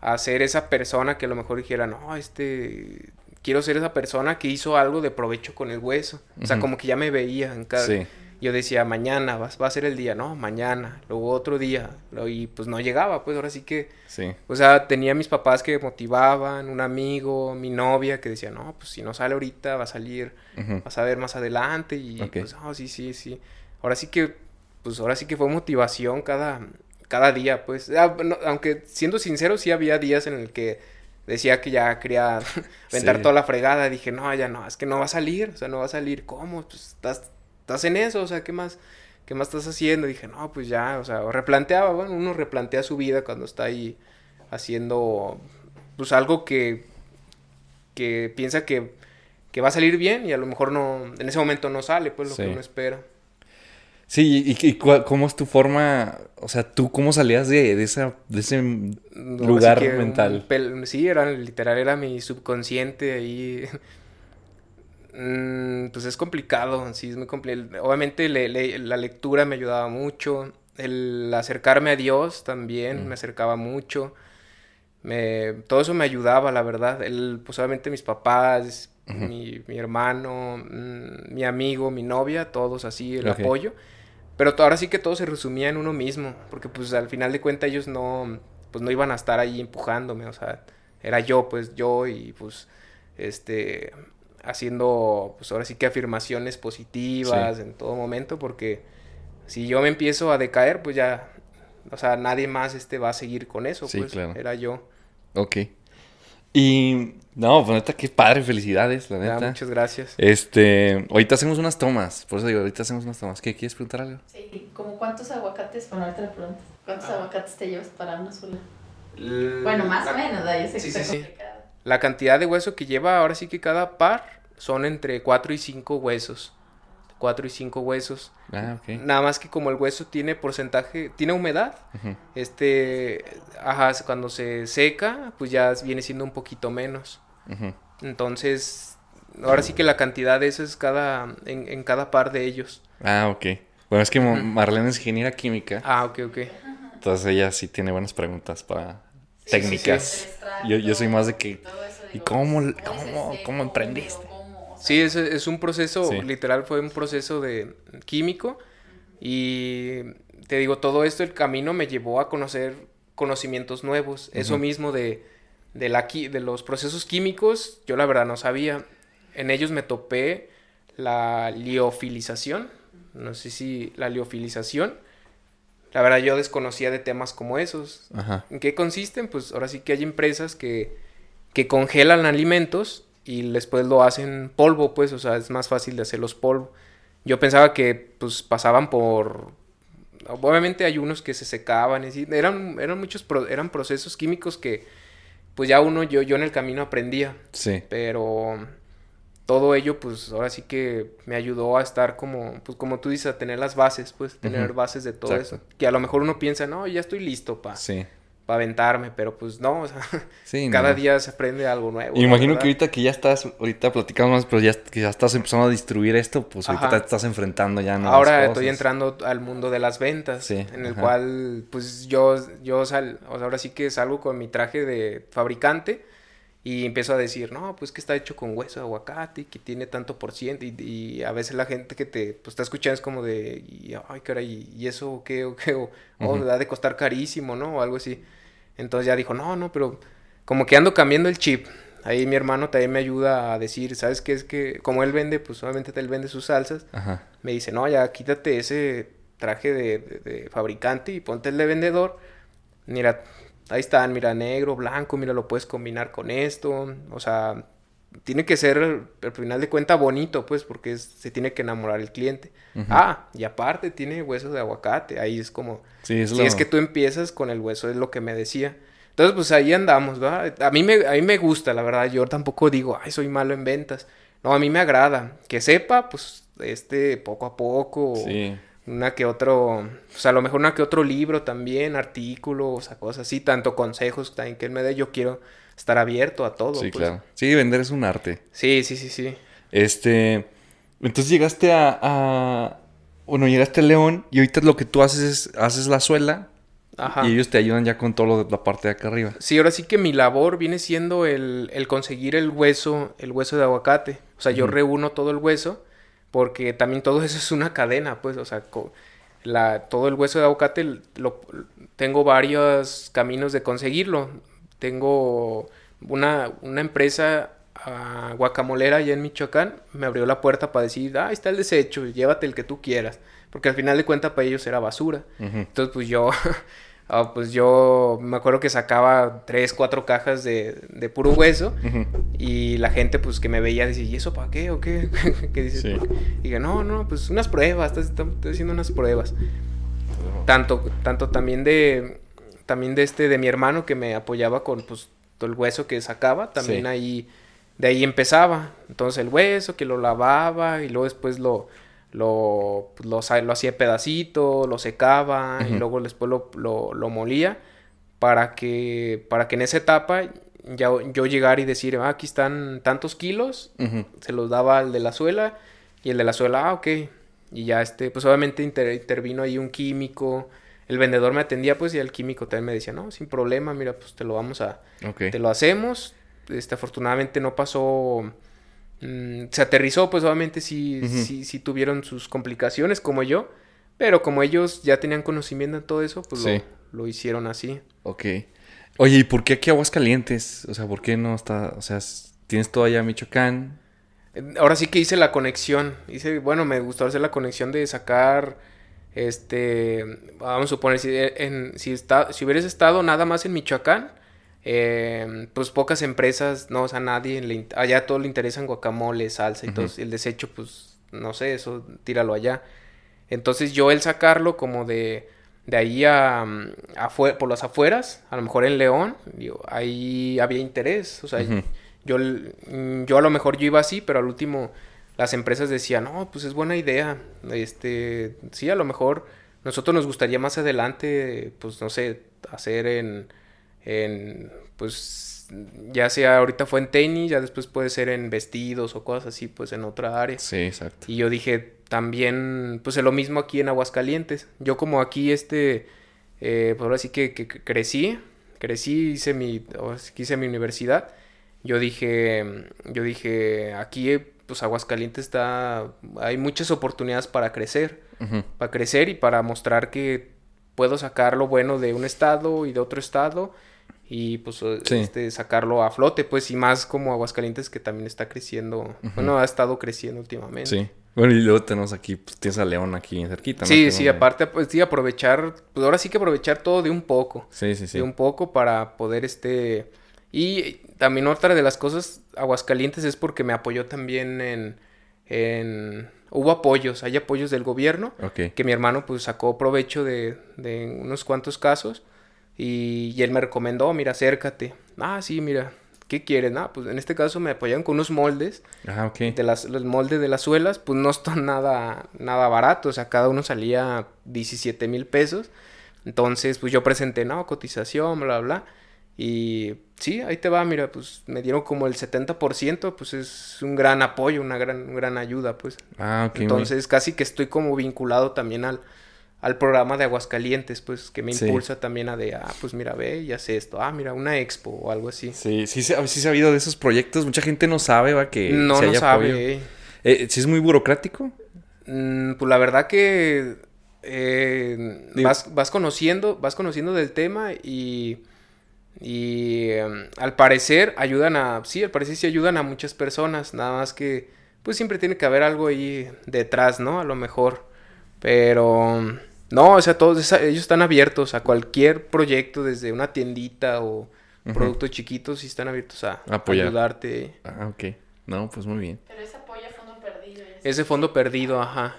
a, ser esa persona que a lo mejor dijera, no, este, quiero ser esa persona que hizo algo de provecho con el hueso. O sea, como que ya me veía en cada... Sí. Yo decía, mañana va, va, a ser el día, no, mañana, luego otro día, y pues no llegaba, pues ahora sí que, sí. o sea, tenía mis papás que motivaban, un amigo, mi novia que decía, no, pues si no sale ahorita va a salir, vas a ver más adelante, y pues, oh, sí, sí, sí, ahora sí que, pues ahora sí que fue motivación cada, cada día, pues, ah, aunque siendo sincero, sí había días en el que decía que ya quería [LAUGHS] vender toda la fregada, dije, no, ya no, es que no va a salir, o sea, no va a salir, ¿cómo? Pues estás estás en eso, o sea, ¿qué más, qué más estás haciendo? dije, no, pues ya, o sea, replanteaba, bueno, uno replantea su vida cuando está ahí haciendo, pues algo que, que piensa que, que va a salir bien y a lo mejor no, en ese momento no sale, pues lo que uno espera. Sí, ¿y, cómo es tu forma? O sea, ¿tú cómo salías de, de, esa, de ese lugar mental? sí, era literal, era mi subconsciente ahí Mm, pues es complicado, sí, es muy complicado. Obviamente la lectura me ayudaba mucho, el acercarme a Dios también mm. me acercaba mucho. Me, todo eso me ayudaba, la verdad. El, pues obviamente mis papás, mi, mi, hermano, mm, mi amigo, mi novia, todos así, el apoyo. Pero ahora sí que todo se resumía en uno mismo, porque pues al final de cuentas ellos no, pues no iban a estar ahí empujándome, o sea, era yo, pues yo y pues, este, haciendo, pues ahora sí que afirmaciones positivas en todo momento, porque si yo me empiezo a decaer, pues ya, o sea, nadie más este va a seguir con eso, sí, pues claro. era yo. Ok. Y, no, pues neta, qué padre, felicidades, la neta. muchas gracias. Este, ahorita hacemos unas tomas, por eso digo, ahorita hacemos unas tomas. ¿Qué, quieres preguntar algo? Sí, como cuántos aguacates, bueno, ahorita le preguntas, ¿cuántos ah. aguacates te llevas para una sola? Bueno, más o menos, yo sé que sí, La cantidad de hueso que lleva, ahora sí que cada par son entre 4 y 5 huesos. 4 y 5 huesos. Ah, ok. Nada más que como el hueso tiene porcentaje, tiene humedad, este, ajá, cuando se seca, pues ya viene siendo un poquito menos. Entonces, ahora sí que la cantidad de eso es cada, en, cada par de ellos. Ah, ok. Bueno, es que Marlene es ingeniera química. Ah, ok, ok. Entonces ella sí tiene buenas preguntas para técnicas. Yo, yo soy más de que... ¿Y cómo, cómo, cómo emprendiste? Sí, es, es un proceso, literal fue un proceso de químico y te digo, todo esto, el camino me llevó a conocer conocimientos nuevos. Eso mismo de, de, la, de los procesos químicos, yo la verdad no sabía. En ellos me topé la liofilización, no sé si la liofilización. La verdad yo desconocía de temas como esos. ¿En qué consisten? Pues ahora sí que hay empresas que, que congelan alimentos y después lo hacen polvo, pues, o sea, es más fácil de hacerlos polvo. Yo pensaba que, pues, pasaban por... Obviamente hay unos que se secaban, y eran, eran muchos, eran procesos químicos que, pues, ya uno, yo, yo en el camino aprendía. Sí. Pero todo ello, pues, ahora sí que me ayudó a estar como, pues, como tú dices, a tener las bases, pues, tener bases de todo eso. Que a lo mejor uno piensa, no, ya estoy listo, pa. Sí para aventarme, pero pues no, o sea, [LAUGHS] cada día se aprende algo nuevo. imagino que ahorita que ya estás, ahorita platicamos más, pero ya que ya estás empezando a distribuir esto, pues ahorita te estás enfrentando ya no Ahora estoy entrando al mundo de las ventas, en el cual pues yo, yo sal, o sea, ahora sí que salgo con mi traje de fabricante y empiezo a decir, no, pues que está hecho con hueso de aguacate y que tiene tanto por ciento y, a veces la gente que te pues, está escuchando es como de, ay caray, ¿y eso qué o qué? O, oh, da de costar carísimo, ¿no? O algo así. Entonces ya dijo, no, no, pero como que ando cambiando el chip. Ahí mi hermano también me ayuda a decir, ¿sabes qué? Es que como él vende, pues obviamente él vende sus salsas. Me dice, no, ya quítate ese traje de, fabricante y ponte el de vendedor. Mira, ahí están, mira, negro, blanco, mira, lo puedes combinar con esto. O sea, tiene que ser, al final de cuentas, bonito, pues, porque se tiene que enamorar el cliente. Ah, y aparte tiene huesos de aguacate. Ahí es como, sí, es si es que tú empiezas con el hueso, es lo que me decía. Entonces, pues ahí andamos, ¿verdad? A mí, me, a mí me gusta, la verdad. Yo tampoco digo, ay, soy malo en ventas. No, a mí me agrada. Que sepa, pues, este, poco a poco. Sí. Una que otro, pues a lo mejor una que otro libro también, artículos, o sea, cosas así, tanto consejos también que él me dé. Yo quiero estar abierto a todo. Sí, pues. claro. Sí, vender es un arte. Sí, sí, sí, sí. Este, entonces llegaste a, bueno, llegaste a León y ahorita lo que tú haces es, haces la suela Ajá. y ellos te ayudan ya con todo lo de la parte de acá arriba. Sí, ahora sí que mi labor viene siendo el, el conseguir el hueso, el hueso de aguacate. O sea, yo reúno todo el hueso porque también todo [LAUGHS] eso es una cadena, pues, o sea, la, todo el hueso de aguacate lo, tengo varios caminos de conseguirlo. Tengo una, una empresa uh, guacamolera allá en Michoacán, me abrió la puerta para decir, ah, está el desecho, llévate el que tú quieras. Porque al final de cuentas para ellos era basura. Entonces, pues yo, [LAUGHS] ah, pues yo me acuerdo que sacaba tres, cuatro cajas de, de puro hueso y la gente pues que me veía decía, ¿y eso para qué o qué? [LAUGHS] ¿Qué dices? Y dije, no, no, pues unas pruebas, estoy, haciendo unas pruebas. Tanto, tanto también de, también de este, de mi hermano que me apoyaba con pues todo el hueso que sacaba, también ahí, de ahí empezaba. Entonces el hueso que lo lavaba y luego después lo, lo, pues, lo, lo hacía pedacito, lo secaba y luego después lo, lo, lo, molía para que, para que en esa etapa ya yo llegara y decir, ah, aquí están tantos kilos, se los daba al de la suela y el de la suela, ah, ok. Y ya este, pues obviamente intervino ahí un químico, el vendedor me atendía pues y el químico también me decía, no, sin problema, mira, pues te lo vamos a, te lo hacemos. Este, afortunadamente no pasó, mm, se aterrizó, pues obviamente sí, sí, sí, tuvieron sus complicaciones como yo, pero como ellos ya tenían conocimiento en todo eso, pues lo, lo, hicieron así. Ok. Oye, ¿y por qué aquí Aguascalientes? O sea, ¿por qué no está, o sea, tienes todo allá Michoacán? Ahora sí que hice la conexión, hice, bueno, me gustó hacer la conexión de sacar este, vamos a suponer, si, en, si, está, si hubieras estado nada más en Michoacán, eh, pues pocas empresas, no, o sea, nadie, le, allá todo le interesan guacamole, salsa y todo, el desecho, pues, no sé, eso, tíralo allá. Entonces yo el sacarlo como de, de ahí a, por las afueras, a lo mejor en León, ahí había interés, o sea, yo, yo a lo mejor yo iba así, pero al último las empresas decían, no, pues es buena idea, este, sí, a lo mejor nosotros nos gustaría más adelante, pues no sé, hacer en, en, pues ya sea ahorita fue en tenis, ya después puede ser en vestidos o cosas así, pues en otra área. Sí, exacto. Y yo dije, también, pues es lo mismo aquí en Aguascalientes. Yo como aquí, este, eh, pues ahora sí que, que, crecí, crecí, hice mi, hice mi universidad. Yo dije, yo dije, aquí pues Aguascalientes está, hay muchas oportunidades para crecer, para crecer y para mostrar que puedo sacar lo bueno de un estado y de otro estado y pues este, sacarlo a flote, pues y más como Aguascalientes que también está creciendo, bueno, ha estado creciendo últimamente. Sí. Bueno, y luego tenemos aquí, pues tienes a León aquí cerquita, ¿no? Sí, sí, aparte, pues sí, aprovechar, pues ahora sí que aprovechar todo de un poco. Sí, sí, sí. De un poco para poder, este, y también otra de las cosas, Aguascalientes es porque me apoyó también en, en hubo apoyos, hay apoyos del gobierno, que mi hermano pues sacó provecho de, de unos cuantos casos y, y, él me recomendó, mira, acércate. Ah, sí, mira, ¿qué quieres? Ah, pues en este caso me apoyaron con unos moldes. Ah, ok. De las, los moldes de las suelas, pues no están nada, nada baratos, o sea, cada uno salía 17 mil pesos. Entonces, pues yo presenté, no, cotización, bla, bla. Y sí, ahí te va, mira, pues me dieron como el 70%, pues es un gran apoyo, una gran, gran ayuda, pues. Ah, ok. Entonces casi que estoy como vinculado también al, al programa de Aguascalientes, pues que me impulsa también a de, ah, pues mira, ve y hace esto, ah, mira, una expo o algo así. Sí, sí, sí, sí se ha habido de esos proyectos, mucha gente no sabe, va, que no, no sabe. Eh, ¿Sí es muy burocrático? Mm, pues la verdad que eh, vas, vas conociendo, vas conociendo del tema y y em, al parecer ayudan a, sí, al parecer sí ayudan a muchas personas, nada más que pues siempre tiene que haber algo ahí detrás, ¿no? A lo mejor. Pero no, o sea, todos ellos están abiertos a cualquier proyecto, desde una tiendita o productos chiquitos, y están abiertos a ayudarte. Ah, ok. No, pues muy bien. Pero ese apoyo a fondo perdido. Ese fondo perdido, ajá.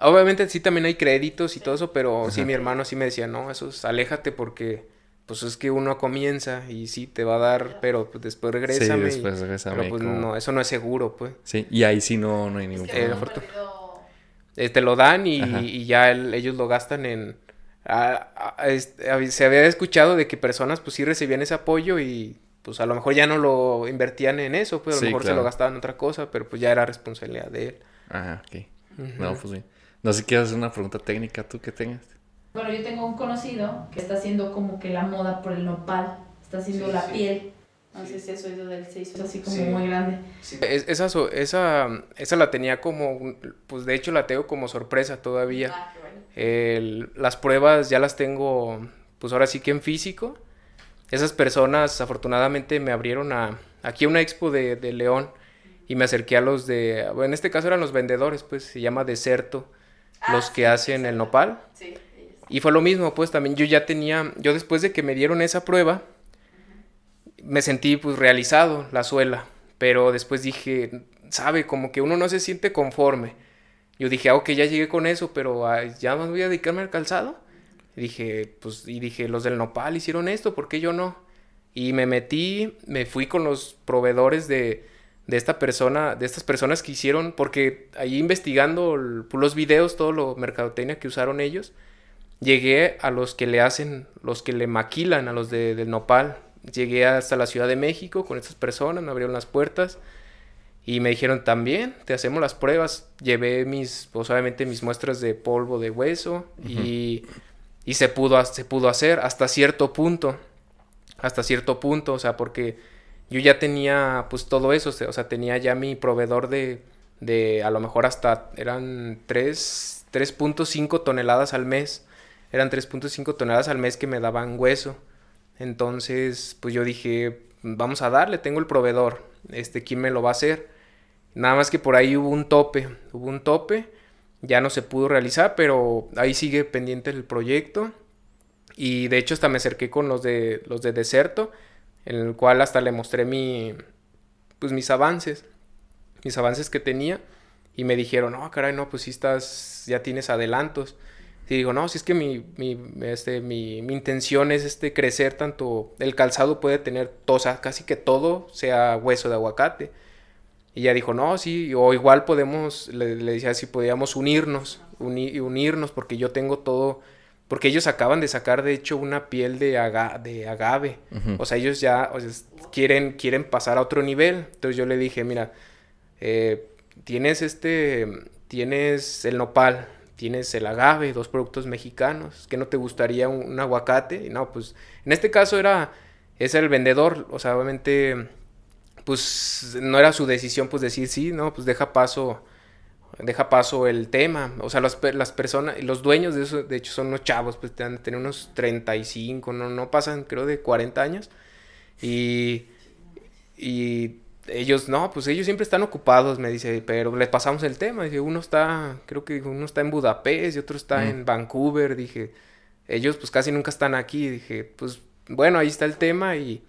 Obviamente sí también hay créditos y todo eso, pero sí mi hermano sí me decía, no, eso es, aléjate porque pues es que uno comienza y sí te va a dar, pero pues después regresa. Sí, después regrésame. Pero pues no, eso no es seguro, pues. Sí, y ahí sí no, no hay ningún eh, problema. Eh, te lo dan y, y ya ellos lo gastan en... se había escuchado de que personas pues sí recibían ese apoyo y pues a lo mejor ya no lo invertían en eso, pues, a lo mejor se lo gastaban en otra cosa, pero pues ya era responsabilidad de él. Ajá, ok. No, pues sí. No sé si quieres hacer una pregunta técnica tú que tengas. Bueno, yo tengo un conocido que está haciendo como que la moda por el nopal. Está haciendo la piel. No sé si has oído del se hizo así como muy grande. esa, esa, esa la tenía como, pues de hecho la tengo como sorpresa todavía. Ah, las pruebas ya las tengo, pues ahora sí que en físico. Esas personas afortunadamente me abrieron a, aquí una expo de, de León y me acerqué a los de, bueno, en este caso eran los vendedores, pues se llama Deserto, ah, los que hacen el nopal. Y fue lo mismo, pues también yo ya tenía, yo después de que me dieron esa prueba, me sentí pues realizado la suela, pero después dije, sabe, como que uno no se siente conforme. Yo dije, ah, ok, ya llegué con eso, pero ya más voy a dedicarme al calzado. Y dije, pues, y dije, los del nopal hicieron esto, ¿por qué yo no? Y me metí, me fui con los proveedores de, de esta persona, de estas personas que hicieron, porque ahí investigando los videos, todo lo mercadotecnia que usaron ellos, llegué a los que le hacen, los que le maquilan a los de, del nopal. Llegué hasta la Ciudad de México con estas personas, me abrieron las puertas y me dijeron también, te hacemos las pruebas. Llevé mis, pues obviamente mis muestras de polvo de hueso y, y se, pudo, se pudo hacer hasta cierto punto, hasta cierto punto, o sea, porque yo ya tenía pues todo eso, o sea, tenía ya mi proveedor de, de a lo mejor hasta eran 3.5 toneladas al mes, eran 3.5 toneladas al mes que me daban hueso. Entonces, pues yo dije, vamos a darle, tengo el proveedor, este, ¿quién me lo va a hacer? Nada más que por ahí hubo un tope, hubo un tope, ya no se pudo realizar, pero ahí sigue pendiente el proyecto. Y de hecho hasta me acerqué con los de los de Deserto en el cual hasta le mostré mi, pues mis avances, mis avances que tenía y me dijeron, no, caray, no, pues si estás, ya tienes adelantos. Y digo, no, si es que mi, mi, este, mi, mi, intención es este, crecer tanto, el calzado puede tener, o casi que todo sea hueso de aguacate. Y ella dijo, no, sí, o igual podemos, le, decía si podíamos unirnos, unirnos, porque yo tengo todo porque ellos acaban de sacar, de hecho, una piel de, de agave. O sea, ellos ya quieren, quieren pasar a otro nivel. Entonces yo le dije, mira, eh, tienes este, tienes el nopal, tienes el agave, dos productos mexicanos. ¿Qué no te gustaría un, aguacate? Y no, pues en este caso era, es el vendedor. O sea, obviamente, pues no era su decisión, pues decir sí, no, pues deja paso deja paso el tema. O sea, las, las personas, los dueños de eso, de hecho, son unos chavos, pues te tener unos 35, no, no pasan, creo, de 40 años. Y, y ellos, no, pues ellos siempre están ocupados, me dice, pero les pasamos el tema. Dice, uno está, creo que uno está en Budapest y otro está en Vancouver. Dije, ellos pues casi nunca están aquí. Dije, pues bueno, ahí está el tema y,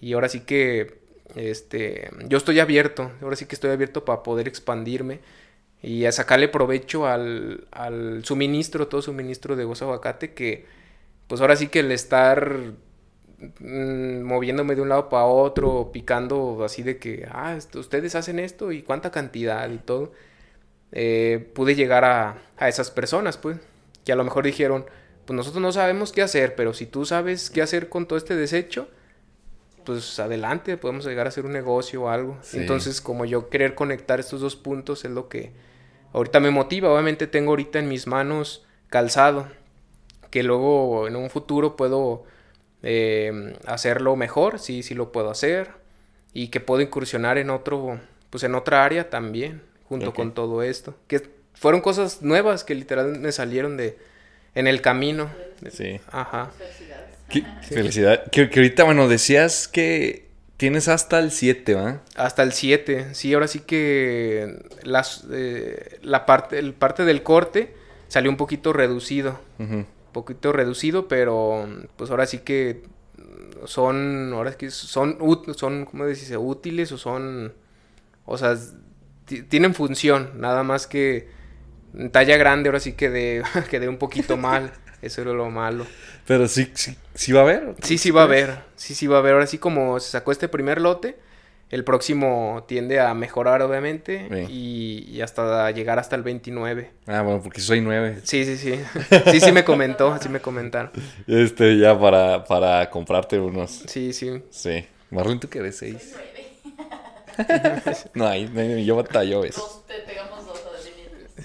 y ahora sí que, este, yo estoy abierto, ahora sí que estoy abierto para poder expandirme y a sacarle provecho al, al suministro, todo suministro de gozo aguacate, que pues ahora sí que el estar mm, moviéndome de un lado para otro, picando así de que, ah, ustedes hacen esto y cuánta cantidad y todo, eh, pude llegar a, a esas personas, pues, que a lo mejor dijeron, pues nosotros no sabemos qué hacer, pero si tú sabes qué hacer con todo este desecho, pues adelante, podemos llegar a hacer un negocio o algo. Entonces, como yo querer conectar estos dos puntos es lo que ahorita me motiva. Obviamente tengo ahorita en mis manos calzado, que luego en un futuro puedo eh, hacerlo mejor, sí, sí lo puedo hacer, y que puedo incursionar en otro, pues en otra área también, junto con todo esto. Que fueron cosas nuevas que literalmente me salieron de en el camino. Sí. Ajá. Felicidad. Que, que ahorita, bueno, decías que Tienes hasta el 7, ¿va? Hasta el 7, sí, ahora sí que las, eh, la parte, el parte del corte salió un poquito reducido. Poquito reducido, pero pues ahora sí que son, ahora es que son, son, ¿cómo? Útiles o son, o sea, tienen función, nada más que talla grande ahora sí que de, [LAUGHS] quedé un poquito mal. Eso era lo malo. Pero sí, sí, sí va a haber. Sí, sí va a haber. Sí, sí va a haber. Ahora sí como se sacó este primer lote, el próximo tiende a mejorar, obviamente, y, hasta llegar hasta el 29. Ah, bueno, porque soy 9. Sí, sí, sí. [LAUGHS] Sí, sí me comentó, sí me comentaron. Este, ya para, para comprarte unos. Sí, sí. Sí. Marlon, ¿tú qué eres? 6. [LAUGHS] no hay, yo batallo eso. Dos, te pegamos dos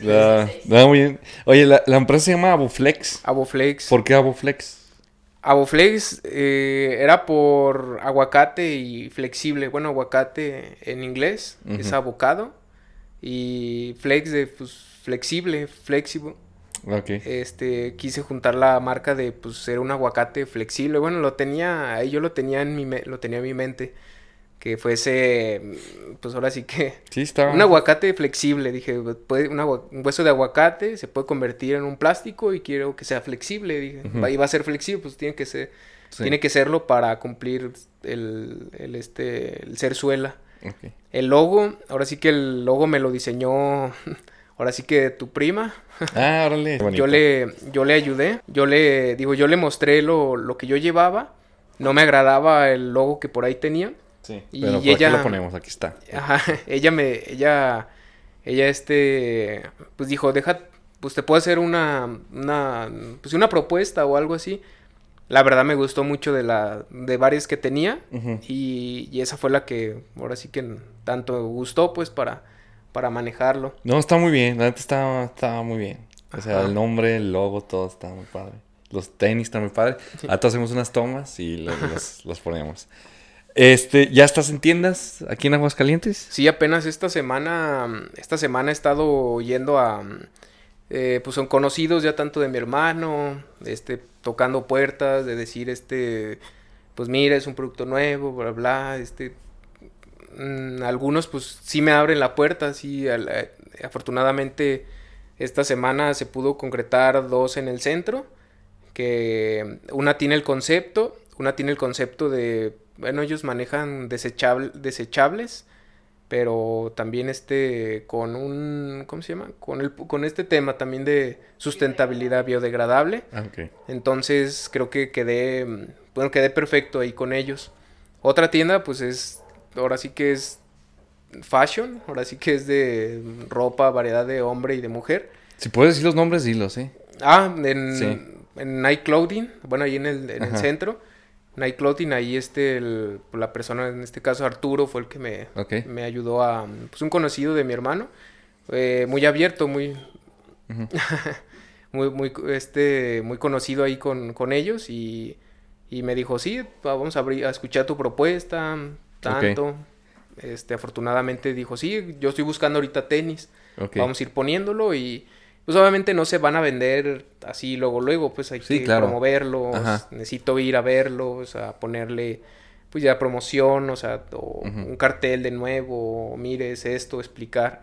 Ah, ah, muy bien. Oye, la, la empresa se llama Aboflex. Aboflex. ¿Por qué Aboflex? Aboflex eh, era por aguacate y flexible. Bueno, aguacate en inglés es Ujú. avocado. Y flex de pues, flexible, flexible. Este, quise juntar la marca de pues ser un aguacate flexible. Bueno, lo tenía, ahí yo lo tenía en mi me- lo tenía en mi mente. Que fuese, pues ahora sí que Sí, está. un aguacate flexible, dije, puede, un, hueso de aguacate se puede convertir en un plástico y quiero que sea flexible, dije, va, y va a ser flexible, pues tiene que ser, Sí. tiene que serlo para cumplir el, el, este, el ser suela. El logo, ahora sí que el logo me lo diseñó, [LAUGHS] ahora sí que tu prima, Ah, órale. [LAUGHS] Yo le, yo le ayudé, yo le, digo, yo le mostré lo, lo que yo llevaba, no me agradaba el logo que por ahí tenía, Sí. y Pero por ella- aquí lo ponemos, aquí está. Ajá, [LAUGHS] ella me, ella, ella este, pues dijo, deja, pues te puedo hacer una, una, pues una propuesta o algo así. La verdad me gustó mucho de la, de varias que tenía y, y esa fue la que ahora sí que tanto gustó pues para, para manejarlo. No, está muy bien. La neta está, está muy bien. O sea, Ajá. el nombre, el logo, todo está muy padre. Los tenis están muy padres. Ahorita hacemos unas tomas y lo- [LAUGHS] los, los ponemos. Este, ¿ya estás en tiendas aquí en Aguascalientes? Sí, apenas esta semana, esta semana he estado yendo a, eh, pues son conocidos ya tanto de mi hermano, este, tocando puertas, de decir, este, pues mira, es un producto nuevo, bla, bla, este, mm, algunos pues sí me abren la puerta, sí, eh, afortunadamente esta semana se pudo concretar dos en el centro, que una tiene el concepto, una tiene el concepto de, bueno, ellos manejan desechable- desechables, pero también este con un, ¿cómo se llama? Con el con este tema también de sustentabilidad biodegradable. Ah, ok. Entonces creo que quedé, bueno, quedé perfecto ahí con ellos. Otra tienda pues es, ahora sí que es fashion, ahora sí que es de ropa, variedad de hombre y de mujer. Si puedes decir los nombres, dilos, ¿eh? Ah, en, Sí. en Night Clothing, bueno, ahí en el, en el centro. Night Clothing, ahí este, el- la persona, en este caso Arturo, fue el que me, me ayudó a, pues un conocido de mi hermano, eh, muy abierto, muy, [LAUGHS] muy, muy, este, muy conocido ahí con, con ellos y, y me dijo, sí, vamos a, abrir, a escuchar tu propuesta, tanto. Este, afortunadamente dijo, sí, yo estoy buscando ahorita tenis, vamos a ir poniéndolo y pues obviamente no se van a vender así luego luego, pues hay Sí, que claro. promoverlos, Ajá. necesito ir a verlos, a ponerle pues ya promoción, o sea, o Ujú. un cartel de nuevo, o mires esto, explicar.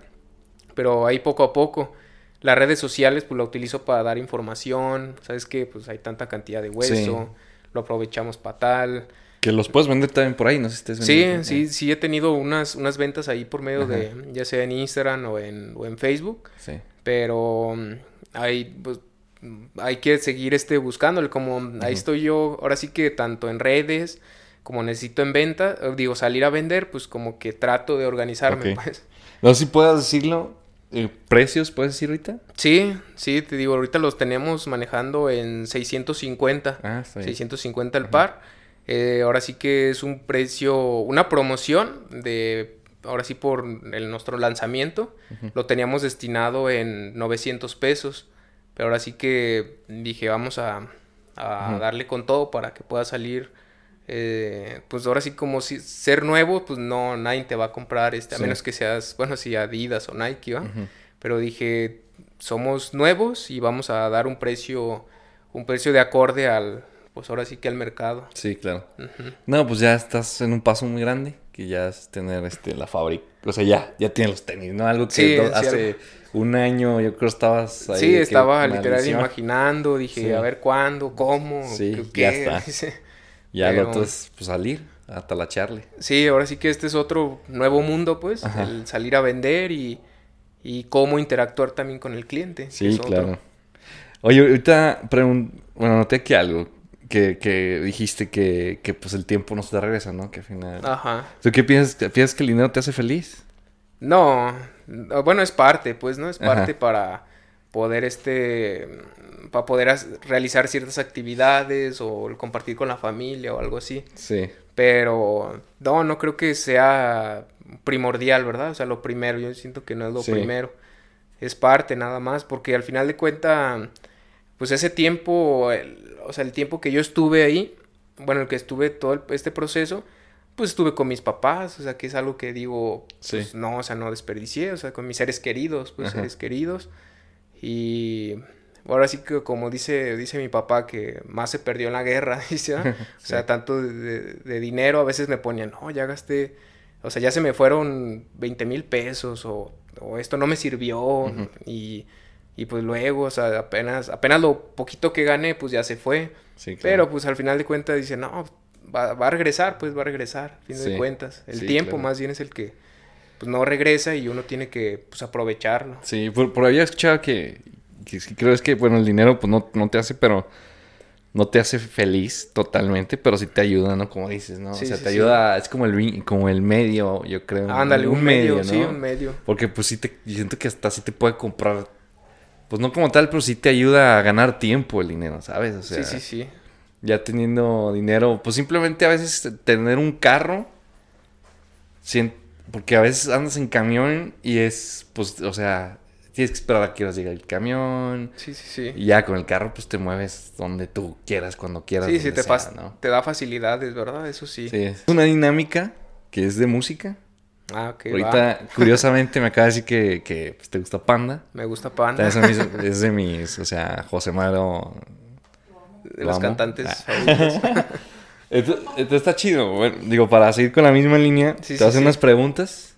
Pero ahí poco a poco las redes sociales pues la utilizo para dar información, sabes que pues hay tanta cantidad de hueso, Sí. lo aprovechamos para tal. Que los puedes vender también por ahí, no sé si estés Sí, vendiendo. sí, sí he tenido unas, unas ventas ahí por medio Ajá. de, ya sea en Instagram o en, o en Facebook. Sí. Pero mm, hay, pues, hay que seguir este buscándole. Como ahí estoy yo, ahora sí que tanto en redes como necesito en venta, eh, digo, salir a vender, pues como que trato de organizarme, pues. No sé si puedas decirlo. eh, ¿Precios puedes decir ahorita? Sí, sí, te digo, ahorita los tenemos manejando en 650. Ah, bien. 650 el par. Eh, ahora sí que es un precio, una promoción de, ahora sí por el, nuestro lanzamiento, lo teníamos destinado en 900 pesos, pero ahora sí que dije vamos a, a darle con todo para que pueda salir, eh, pues ahora sí como si ser nuevo, pues no, nadie te va a comprar este, a menos que seas, bueno, si Adidas o Nike, ¿va? Pero dije somos nuevos y vamos a dar un precio un precio de acorde al pues ahora sí que al mercado Sí, claro. No, pues ya estás en un paso muy grande, que ya es tener este la fábrica. O sea, ya, ya tienes los tenis, ¿no? Algo que Sí, hace un año yo creo estabas ahí. sí que estaba literal imaginando dije Sí. a ver cuándo cómo Sí, qué- ya está. [LAUGHS] dice. Ya lo pero- otro es pues, salir a talacharle. sí ahora sí que este es otro nuevo mundo pues Ajá. el salir a vender y y cómo interactuar también con el cliente que Sí, otro. claro. Oye, ahorita bueno, noté aquí algo que, que dijiste que, que pues el tiempo no se te regresa, ¿no? Que al final... ajá ¿Tú qué piensas? ¿Piensas que el dinero te hace feliz? No, no, bueno, es parte, pues, ¿no? Es Ajá. parte para poder, este, para poder realizar ciertas actividades o compartir con la familia o algo así. Sí. Pero, no, no creo que sea primordial, ¿verdad? O sea, lo primero, yo siento que no es lo Sí. primero. es parte nada más, porque al final de cuenta, pues ese tiempo, o sea, el tiempo que yo estuve ahí, bueno, el que estuve todo este proceso, pues estuve con mis papás, o sea, que es algo que digo, pues no, o sea, no desperdicié, o sea, con mis seres queridos, pues seres queridos. Y ahora sí que como dice, dice mi papá que más se perdió en la guerra, [LAUGHS] dice, [LAUGHS] o sea, tanto de, dinero, a veces me ponían, no, ya gasté, o sea, ya se me fueron 20 mil pesos o, o, esto no me sirvió y, y, pues luego, o sea, apenas, apenas lo poquito que gané, pues ya se fue. Pero pues al final de cuentas dice, no, va, va, a regresar, pues va a regresar, fin de cuentas. El tiempo más bien es el que pues no regresa y uno tiene que pues aprovecharlo. Sí, por, por había escuchado que, que, creo es que, bueno, el dinero pues no, no te hace, pero no te hace feliz totalmente, pero sí te ayuda, ¿no? Como dices, ¿no? o sea, te ayuda, es como el, como el medio, yo creo. Ándale, un, medio, sí, un medio. Porque pues sí te, yo siento que hasta sí te puede comprar, pues no como tal, pero sí te ayuda a ganar tiempo el dinero, ¿sabes? O sea, sí, sí, sí ya teniendo dinero, pues simplemente a veces tener un carro, porque a veces andas en camión y es, pues, o sea, tienes que esperar a que llegue el camión. Sí, sí, sí. Y ya con el carro, pues te mueves donde tú quieras, cuando quieras. Sí, sí, te, te da facilidades, ¿verdad? Eso sí. Sí, es una dinámica que es de música. Ah, ok. Ahorita, curiosamente, me acaba de decir que, que pues, te gusta Panda. Me gusta Panda. Es [LAUGHS] es de mis, o sea, José Mario de los cantantes ah. favoritos. [LAUGHS] esto, está chido. Bueno, digo, para seguir con la misma línea, te hacen unas preguntas.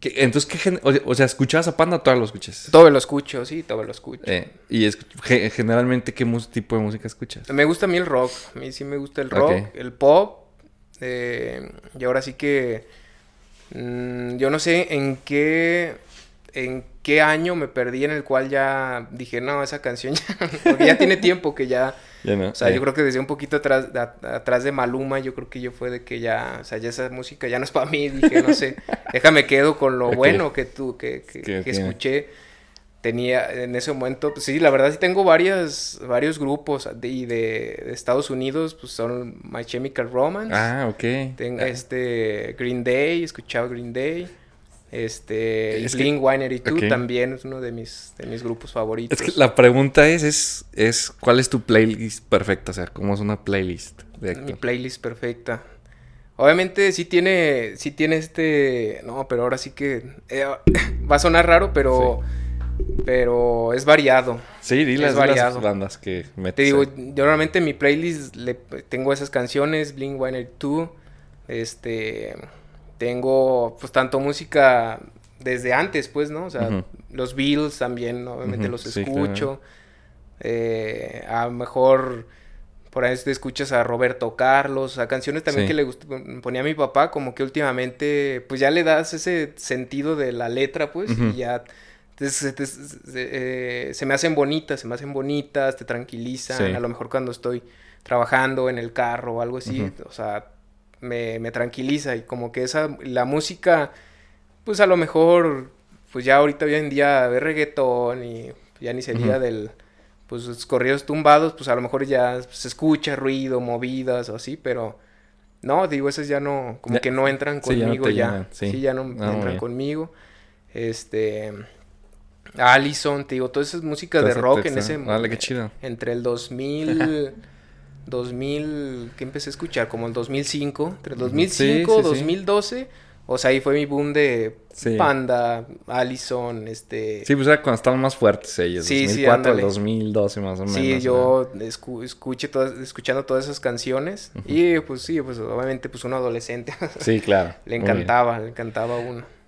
entonces, ¿qué o, sea, ¿escuchabas a Panda o todavía lo escuchas? Todo lo escucho, sí, todo lo escucho. Eh, ¿Y generalmente qué tipo de música escuchas? Me gusta a mí el rock. A mí sí me gusta el rock, el pop. Eh, y ahora sí que... Mm, yo no sé en qué... En qué año me perdí en el cual ya dije, no, esa canción [LAUGHS] ya... porque ya tiene tiempo que ya o sea, yo creo que desde un poquito atrás de, atrás de Maluma, yo creo que yo fue de que ya, o sea, ya esa música ya no es para mí, dije, no sé, [LAUGHS] déjame quedo con lo bueno que tú, que, que, escuché. Tenía en ese momento, pues sí, la verdad sí tengo varias, varios grupos de, de, Estados Unidos, pues son My Chemical Romance. Ah, ok. Tengo ah. este Green Day, escuchado Green Day. Este, Blink Winery 2 también es uno de mis, de mis grupos favoritos. Es que la pregunta es, es, es, ¿cuál es tu playlist perfecta? O sea, ¿cómo es una playlist de Mi playlist perfecta. Obviamente sí tiene, sí tiene este, no, pero ahora sí que eh, [COUGHS] va a sonar raro, pero, pero es variado. Sí, dile las bandas que metes. Te digo, yo normalmente en mi playlist le, tengo esas canciones, Blink Winery 2, este tengo pues tanto música desde antes, pues, ¿no? O sea, los Bills también, obviamente los escucho. Eh, a lo mejor por ahí te escuchas a Roberto Carlos, a canciones también que le ponía a mi papá, como que últimamente, pues ya le das ese sentido de la letra, pues, y ya eh, se, me hacen bonitas, se me hacen bonitas, te tranquilizan, a lo mejor cuando estoy trabajando en el carro o algo así, o sea, me, me tranquiliza y como que esa, la música, pues a lo mejor, pues ya ahorita hoy en día de reggaetón y ya ni sería del, pues los corridos tumbados, pues a lo mejor ya se escucha ruido, movidas o así, pero no, digo, esas ya no, como que no entran conmigo ya, sí. ya no ah, entran conmigo, este... Allison, te digo, todas esas músicas de rock en ese... Vale, qué chido. Entre el 2000... 2000, [LAUGHS] ¿qué empecé a escuchar? Como el 2005, entre el 2005, 2012, o sea, ahí fue mi boom de Panda, Allison, este... Sí, pues era cuando estaban más fuertes ellos, sí, 2004 sí, 2012 más o menos. Sí, yo escuché todas, escuchando todas esas canciones y pues sí, pues obviamente pues un adolescente. Sí, claro. [LAUGHS] le encantaba, le encantaba a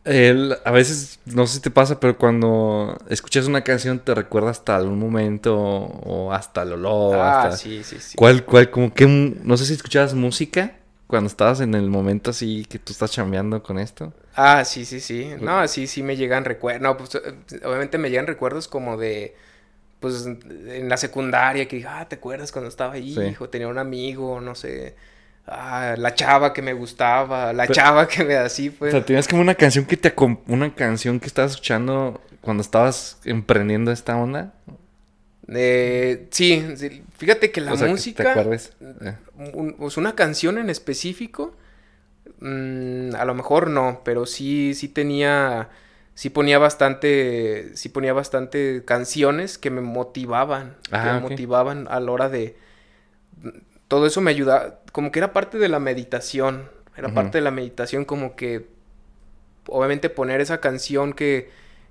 uno a veces, no sé si te pasa, pero cuando escuchas una canción te recuerda hasta algún momento o hasta el olor. Ah, sí, sí, sí. ¿Cuál, cuál, como que, no sé si escuchabas música cuando estabas en el momento así que tú estás chambeando con esto? Ah, sí, sí, sí. No, sí, sí me llegan recuerdos. No, pues obviamente me llegan recuerdos como de, pues en la secundaria que, ah, ¿te acuerdas cuando estaba ahí? Hijo, tenía un amigo, no sé ah, la chava que me gustaba, la chava que me así pues. O sea, tenías como una canción que te una canción que estabas escuchando cuando estabas emprendiendo esta onda. Eh, sí, fíjate que la música. ¿Te acuerdas? Eh. pues una canción en específico. Mm, a lo mejor no, pero sí, sí tenía sí ponía bastante, sí ponía bastante canciones que me motivaban, que Ah, me motivaban a la hora de, todo eso me ayudaba, como que era parte de la meditación, era parte de la meditación como que, obviamente poner esa canción que,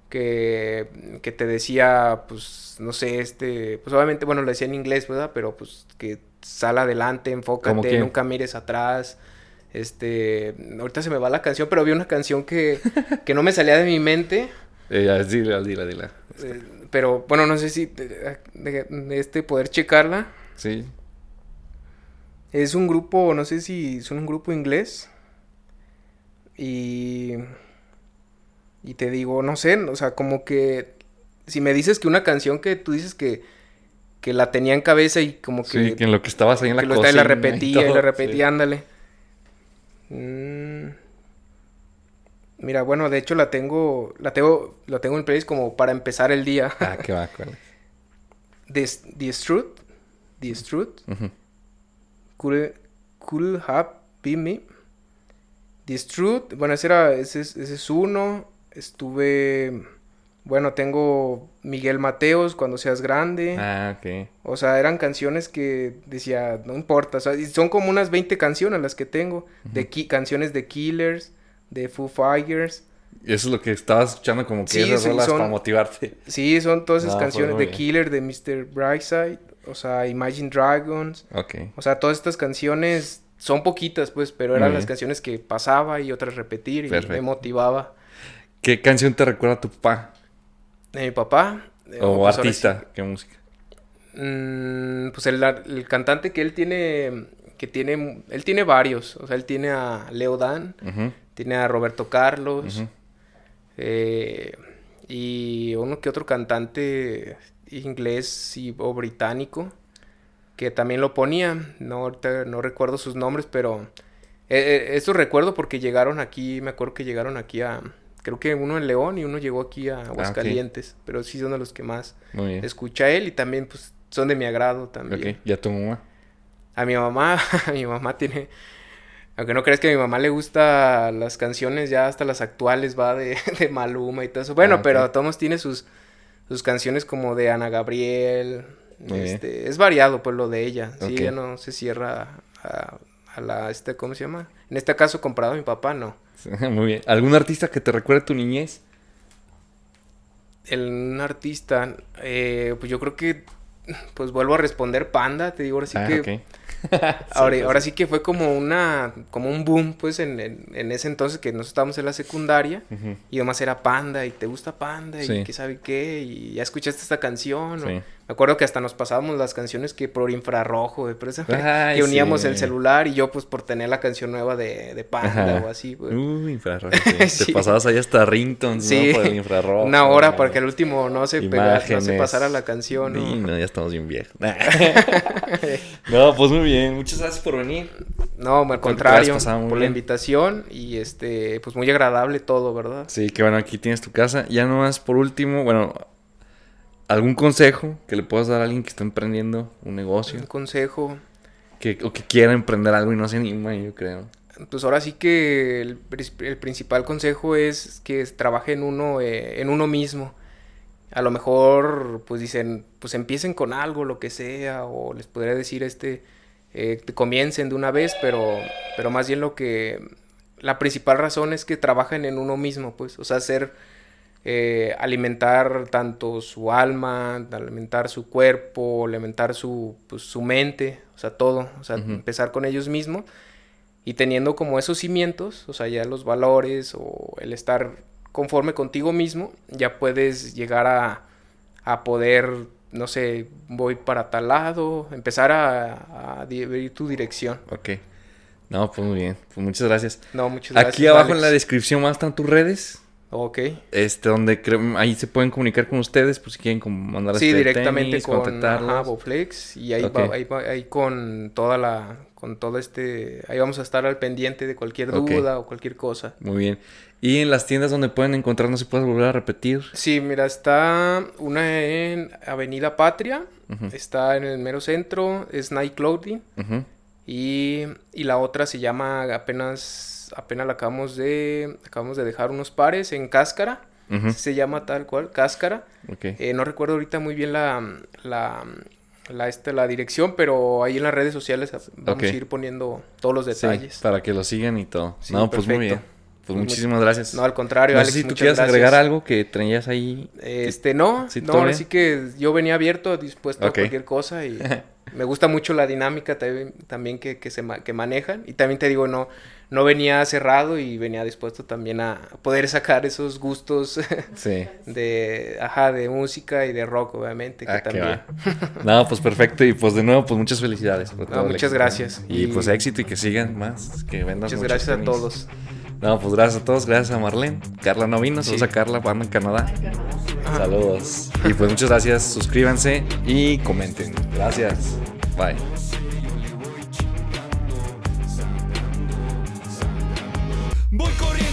que, que te decía, pues, no sé, este, pues obviamente, bueno, lo decía en inglés, ¿verdad? Pero pues que sal adelante, ¿Cómo enfócate, nunca mires atrás. Este, ahorita se me va la canción, pero vi una canción que, que no me salía de mi mente. Eh, dila, dila, dila. eh, pero bueno, no sé si de, de- de este poder checarla. Sí. Es un grupo, no sé si son un grupo inglés. Y. Y te digo, no sé, o sea, como que. Si me dices que una canción que tú dices que. Que la tenía en cabeza y como que. Sí, que en lo que estabas ahí en la que lo está- y la cocina repetía y, todo, la repetía, sí. ándale. Mm. Mira, bueno, de hecho la tengo. La tengo. La tengo en playlist como para empezar el día. Ah, qué va, cuál. The, [LAUGHS] The Struth. The Struth. Ujú. Could, could have been me. This Truth, bueno, ese era, ese, es- ese es uno. Estuve, bueno, tengo Miguel Mateos, Cuando seas grande. Ah, ok. O sea, eran canciones que decía, no importa, o sea, y son como unas 20 canciones las que tengo. de ki- canciones de Killers, de Foo Fighters. Y eso es lo que estabas escuchando como que Sí, esas sí, rolas son- para motivarte. Sí, son todas esas canciones de. Killer, de Mr. Brightside, o sea, Imagine Dragons. Ok. O sea, todas estas canciones son poquitas, pues, pero eran las canciones que pasaba y otras repetir y me motivaba. ¿Qué canción te recuerda a tu papá? De mi papá. eh, O pues, ahora artista, ¿qué música? mm, pues el, el cantante que él tiene, que tiene, él tiene varios. O sea, él tiene a Leo Dan, tiene a Roberto Carlos, eh, y uno que otro cantante inglés y, o británico que también lo ponía. No, ahorita no recuerdo sus nombres, pero eh, eh, estos recuerdo porque llegaron aquí, me acuerdo que llegaron aquí a, creo que uno en León y uno llegó aquí a Aguascalientes, pero sí son de los que más escucha él y también pues son de mi agrado también. Ok, ¿y a tu mamá? A mi mamá, a [LAUGHS] mi mamá tiene, aunque no creas que a mi mamá le gusta las canciones ya hasta las actuales, va de, [LAUGHS] de Maluma y todo eso. Bueno, Ah, pero Tomos tiene sus, sus canciones como de Ana Gabriel. Este, es variado pues lo de ella. Sí, Ok. ella no se cierra a, a la, este, ¿cómo se llama? En este caso comprado a mi papá, no. [LAUGHS] Muy bien. ¿Algún artista que te recuerde tu niñez? El, un artista, eh, pues yo creo que, pues vuelvo a responder Panda, te digo ahora sí ah, que... ok. [LAUGHS] Ahora, pues, ahora sí que fue como una, como un boom, pues, en, en, en ese entonces que nosotros estábamos en la secundaria y además era Panda y te gusta Panda y Sí. qué sabe qué y ya escuchaste esta canción. o- Sí. Me acuerdo que hasta nos pasábamos las canciones que por infrarrojo, de por eso Ay, que uníamos sí. el celular y yo pues por tener la canción nueva de, de Panda Ajá. o así, pues. Uy, infrarrojo. [LAUGHS] sí. Te pasabas ahí hasta ringtones, Sí. ¿no? Por el infrarrojo. Una hora para que al último no se pegara, no se pasara la canción. ¿no? Ya estamos bien viejos. [LAUGHS] [LAUGHS] no, pues muy bien. Muchas gracias por venir. No, al contrario, por la invitación y este, pues muy agradable todo, ¿verdad? Sí, que bueno, aquí tienes tu casa. Ya nomás por último, bueno, algún consejo que le puedas dar a alguien que está emprendiendo un negocio Un consejo. que, o que quiera emprender algo y no se anima, yo creo. Pues ahora sí que el, principal consejo es que trabaje en uno, eh, en uno mismo. A lo mejor, pues dicen, pues empiecen con algo, lo que sea, o les podría decir este, eh, que comiencen de una vez, pero, pero más bien lo que, la principal razón es que trabajen en uno mismo, pues, o sea, hacer, eh, alimentar tanto su alma, alimentar su cuerpo, alimentar su, pues, su mente, o sea, todo, o sea, empezar con ellos mismos y teniendo como esos cimientos, o sea, ya los valores o el estar conforme contigo mismo, ya puedes llegar a, a poder, no sé, voy para tal lado, empezar a, a ver tu dirección. Ok. No, pues muy bien. Pues muchas gracias. No, muchas gracias. Aquí abajo en la descripción van a estar tus redes. Ok. Este, donde creo, ahí se pueden comunicar con ustedes, pues si quieren como mandar Sí, directamente tenis, con Boflex y ahí, Ok. va- ahí, va- ahí con toda la, con todo este, ahí vamos a estar al pendiente de cualquier duda o cualquier cosa. Muy bien. Y en las tiendas donde pueden encontrar, no se puede volver a repetir. Sí, mira, está una en Avenida Patria, está en el mero centro, es Night Clothing, y, y la otra se llama, apenas, apenas la acabamos de, acabamos de dejar unos pares en Cáscara, se llama tal cual, Cáscara. Eh, no recuerdo ahorita muy bien la, la, la, este, la dirección, pero ahí en las redes sociales vamos a ir poniendo todos los Sí, detalles. para que lo sigan y todo. Sí, no, pues muy bien. Pues muchísimas gracias. No, al contrario, No Alex, sé si tú gracias. agregar algo que traías ahí. Este, no, Sí, no, todo ahora bien. sí que yo venía abierto, dispuesto a cualquier cosa y [LAUGHS] me gusta mucho la dinámica también, también que, que se ma- que manejan y también te digo, no, no venía cerrado y venía dispuesto también a poder sacar esos gustos [LAUGHS] Sí. de, ajá, de música y de rock, obviamente, que Ah, que también. va. No, pues perfecto. Y pues de nuevo, pues muchas felicidades. por No, todo muchas gracias. Y, Y- pues éxito y que sigan más. Que vendan Muchas muchos gracias a todos. No, pues gracias a todos. Gracias a Marlene. Carla no vino. Saludos Sí. a Carla, anda en Canadá. Ajá. Saludos. Y pues muchas gracias. Suscríbanse y comenten. Gracias. Bye. Voy corriendo